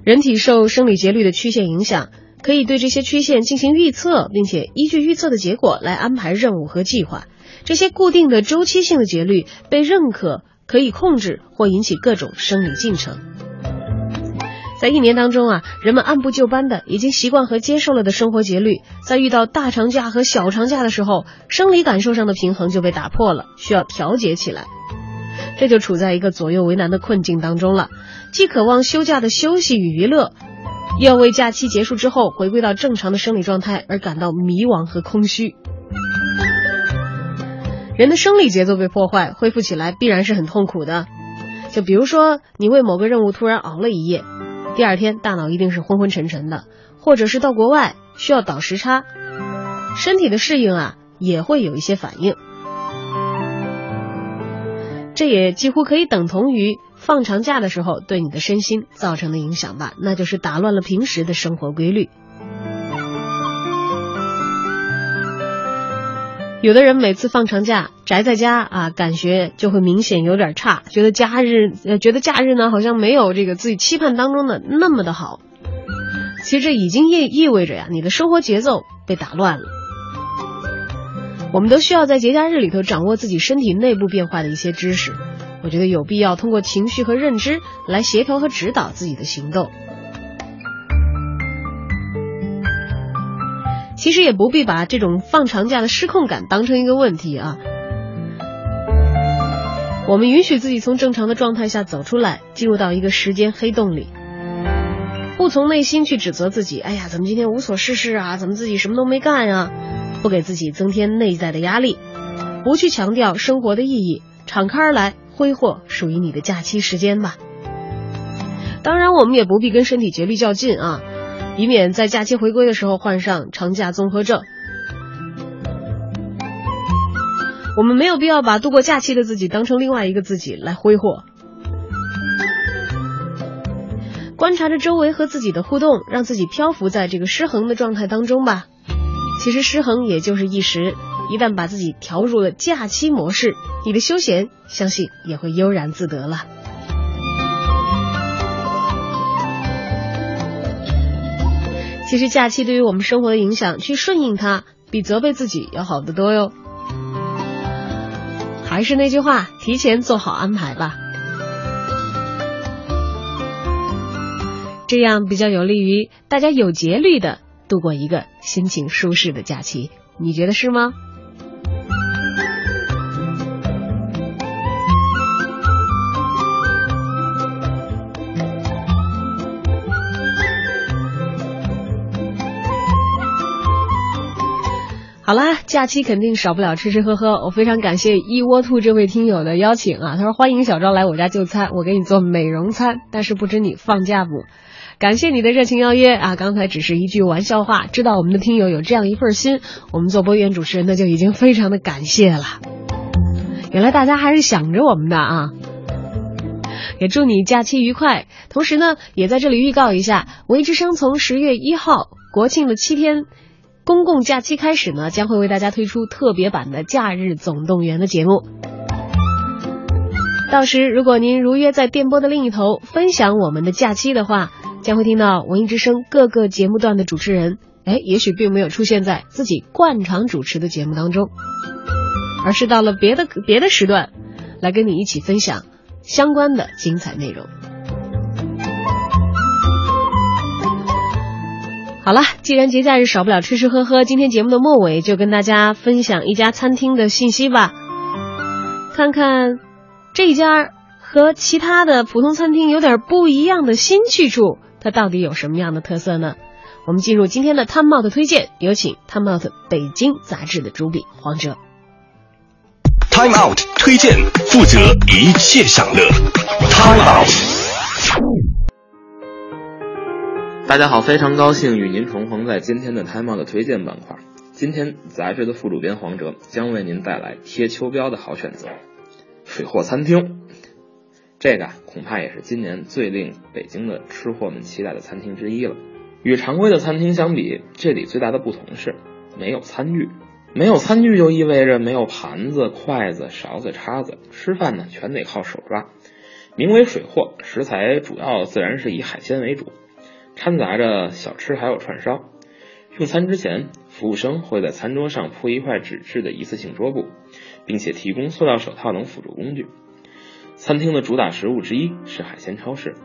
S1: 人体受生理节律的曲线影响，可以对这些曲线进行预测，并且依据预测的结果来安排任务和计划。这些固定的周期性的节律被认可，可以控制或引起各种生理进程。在一年当中啊，人们按部就班的已经习惯和接受了的生活节律，在遇到大长假和小长假的时候，生理感受上的平衡就被打破了，需要调节起来。这就处在一个左右为难的困境当中了，既渴望休假的休息与娱乐，又要为假期结束之后回归到正常的生理状态而感到迷惘和空虚。人的生理节奏被破坏，恢复起来必然是很痛苦的。就比如说，你为某个任务突然熬了一夜，第二天大脑一定是昏昏沉沉的；或者是到国外需要倒时差，身体的适应啊也会有一些反应。这也几乎可以等同于放长假的时候对你的身心造成的影响吧，那就是打乱了平时的生活规律。有的人每次放长假宅在家啊，感觉就会明显有点差，觉得假日呃，觉得假日呢好像没有这个自己期盼当中的那么的好。其实这已经意意味着呀，你的生活节奏被打乱了。我们都需要在节假日里头掌握自己身体内部变化的一些知识，我觉得有必要通过情绪和认知来协调和指导自己的行动。其实也不必把这种放长假的失控感当成一个问题啊。我们允许自己从正常的状态下走出来，进入到一个时间黑洞里，不从内心去指责自己。哎呀，怎么今天无所事事啊？怎么自己什么都没干啊？不给自己增添内在的压力，不去强调生活的意义，敞开来，挥霍属于你的假期时间吧。当然，我们也不必跟身体节律较劲啊。以免在假期回归的时候患上长假综合症。我们没有必要把度过假期的自己当成另外一个自己来挥霍。观察着周围和自己的互动，让自己漂浮在这个失衡的状态当中吧。其实失衡也就是一时，一旦把自己调入了假期模式，你的休闲相信也会悠然自得了。其实假期对于我们生活的影响，去顺应它，比责备自己要好得多哟。还是那句话，提前做好安排吧，这样比较有利于大家有节律的度过一个心情舒适的假期。你觉得是吗？好啦，假期肯定少不了吃吃喝喝。我非常感谢一窝兔这位听友的邀请啊，他说欢迎小昭来我家就餐，我给你做美容餐，但是不知你放假不？感谢你的热情邀约啊！刚才只是一句玩笑话，知道我们的听友有这样一份心，我们做播音主持人那就已经非常的感谢了。原来大家还是想着我们的啊！也祝你假期愉快。同时呢，也在这里预告一下，文艺之声从十月一号国庆的七天公共假期开始呢，将会为大家推出特别版的《假日总动员》的节目。到时，如果您如约在电波的另一头分享我们的假期的话，将会听到文艺之声各个节目段的主持人，哎，也许并没有出现在自己惯常主持的节目当中，而是到了别的别的时段，来跟你一起分享相关的精彩内容。好了，既然节假日少不了吃吃喝喝，今天节目的末尾就跟大家分享一家餐厅的信息吧，看看这家和其他的普通餐厅有点不一样的新去处，它到底有什么样的特色呢？我们进入今天的 Time Out 推荐，有请 Time Out 北京杂志的主笔黄哲。
S2: Time Out 推荐，负责一切享乐。Time Out。
S14: 大家好，非常高兴与您重逢在今天的 Time Out 的推荐板块。今天杂志的副主编黄哲将为您带来贴秋膘的好选择——水货餐厅。这个恐怕也是今年最令北京的吃货们期待的餐厅之一了。与常规的餐厅相比，这里最大的不同是没有餐具。没有餐具就意味着没有盘子、筷子、勺子、叉子，吃饭呢全得靠手抓。名为水货，食材主要自然是以海鲜为主。掺杂着小吃还有串烧。用餐之前，服务生会在餐桌上铺一块纸质的一次性桌布，并且提供塑料手套等辅助工具。餐厅的主打食物之一是海鲜超市。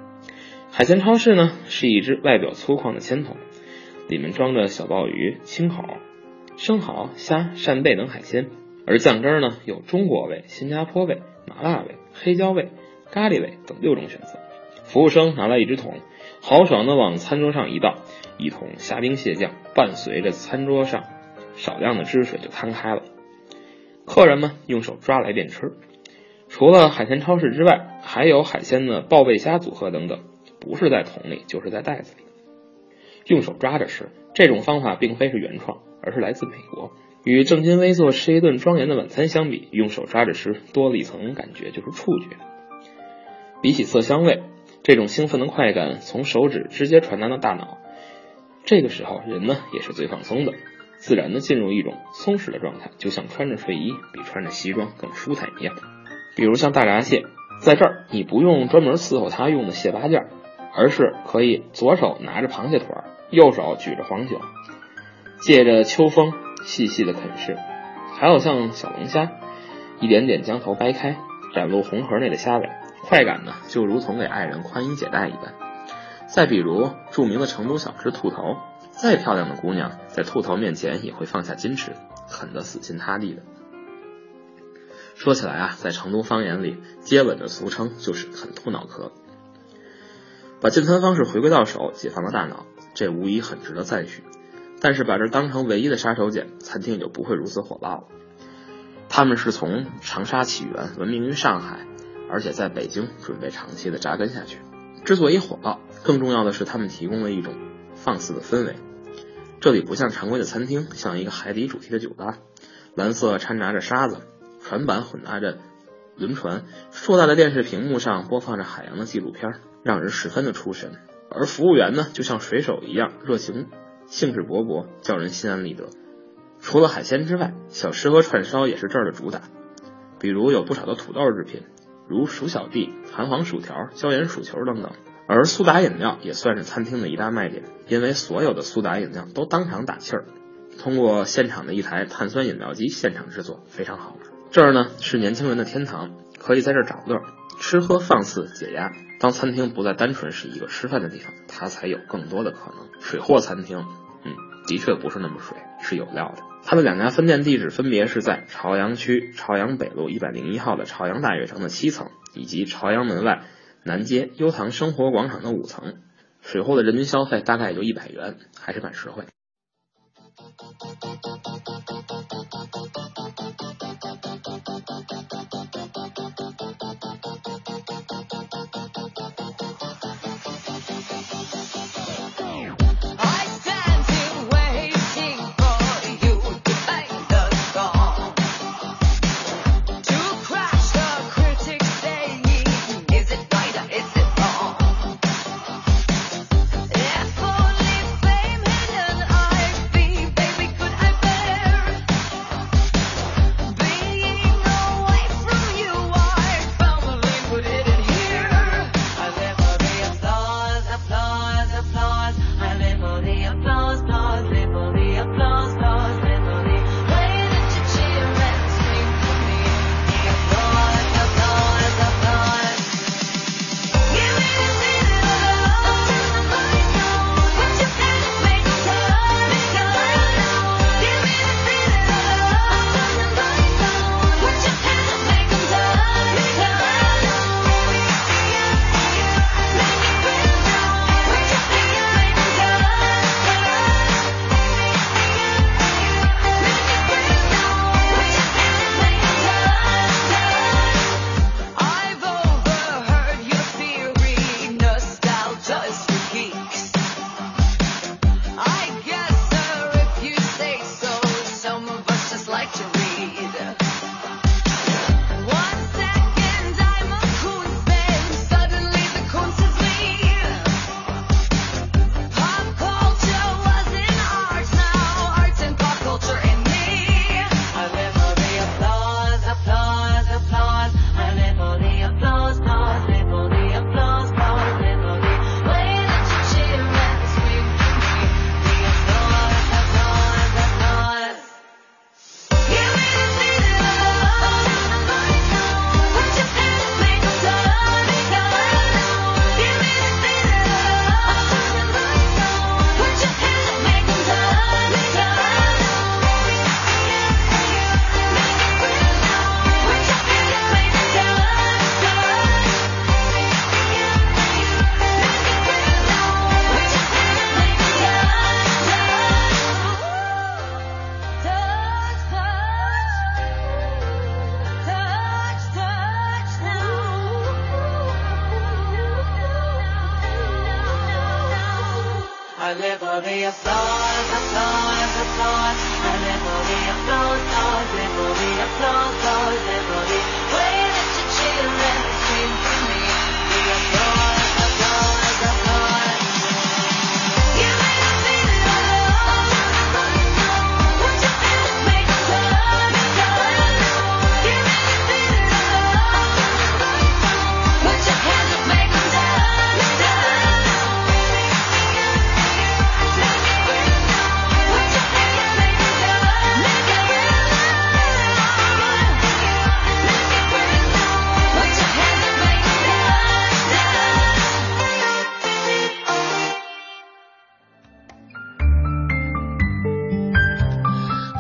S14: 海鲜超市呢是一只外表粗犷的铅桶，里面装着小鲍鱼、青口、生蚝、虾、扇贝等海鲜，而酱汁呢有中国味、新加坡味、麻辣味、黑椒味、咖喱味等六种选择。服务生拿来一只桶。豪爽地往餐桌上一倒，一桶虾兵蟹将伴随着餐桌上少量的汁水就摊开了。客人们用手抓来便吃。除了海鲜超市之外，还有海鲜的鲍贝虾组合等等，不是在桶里就是在袋子里，用手抓着吃。这种方法并非是原创，而是来自美国。与正襟危坐吃一顿庄严的晚餐相比，用手抓着吃多了一层感觉，就是触觉。比起色香味。这种兴奋的快感从手指直接传达到大脑，这个时候人呢也是最放松的，自然的进入一种松弛的状态，就像穿着睡衣比穿着西装更舒坦一样。比如像大闸蟹，在这儿你不用专门伺候它用的蟹八件，而是可以左手拿着螃蟹腿，右手举着黄酒，借着秋风细细的啃食。还有像小龙虾，一点点将头掰开，展露红盒内的虾尾。快感呢，就如同给爱人宽衣解带一般。再比如著名的成都小吃兔头，再漂亮的姑娘在兔头面前也会放下矜持，啃得死心塌地的。说起来啊，在成都方言里，接吻的俗称就是啃兔脑壳。把进餐方式回归到手，解放了大脑，这无疑很值得赞许。但是把这当成唯一的杀手锏，餐厅就不会如此火爆了。他们是从长沙起源，闻名于上海。而且在北京准备长期的扎根下去。之所以火爆，更重要的是他们提供了一种放肆的氛围。这里不像常规的餐厅，像一个海底主题的酒吧，蓝色掺杂着沙子，船板混搭着轮船，硕大的电视屏幕上播放着海洋的纪录片，让人十分的出神。而服务员呢，就像水手一样热情、兴致勃勃，叫人心安理得。除了海鲜之外，小吃和串烧也是这儿的主打，比如有不少的土豆制品。如薯小弟、弹簧薯条、椒盐薯球等等，而苏打饮料也算是餐厅的一大卖点，因为所有的苏打饮料都当场打气儿，通过现场的一台碳酸饮料机现场制作，非常好。这儿呢是年轻人的天堂，可以在这儿找乐，吃喝放肆解压。当餐厅不再单纯是一个吃饭的地方，它才有更多的可能。水货餐厅，嗯，的确不是那么水，是有料的。他的两家分店地址分别是在朝阳区朝阳北路一百零一号的朝阳大悦城的七层，以及朝阳门外南街悠唐生活广场的五层。水货的人均消费大概也就一百元，还是蛮实惠。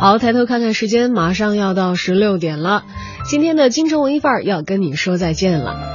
S1: 好抬头看看时间马上要到十六点了。今天的京城文艺范儿要跟你说再见了。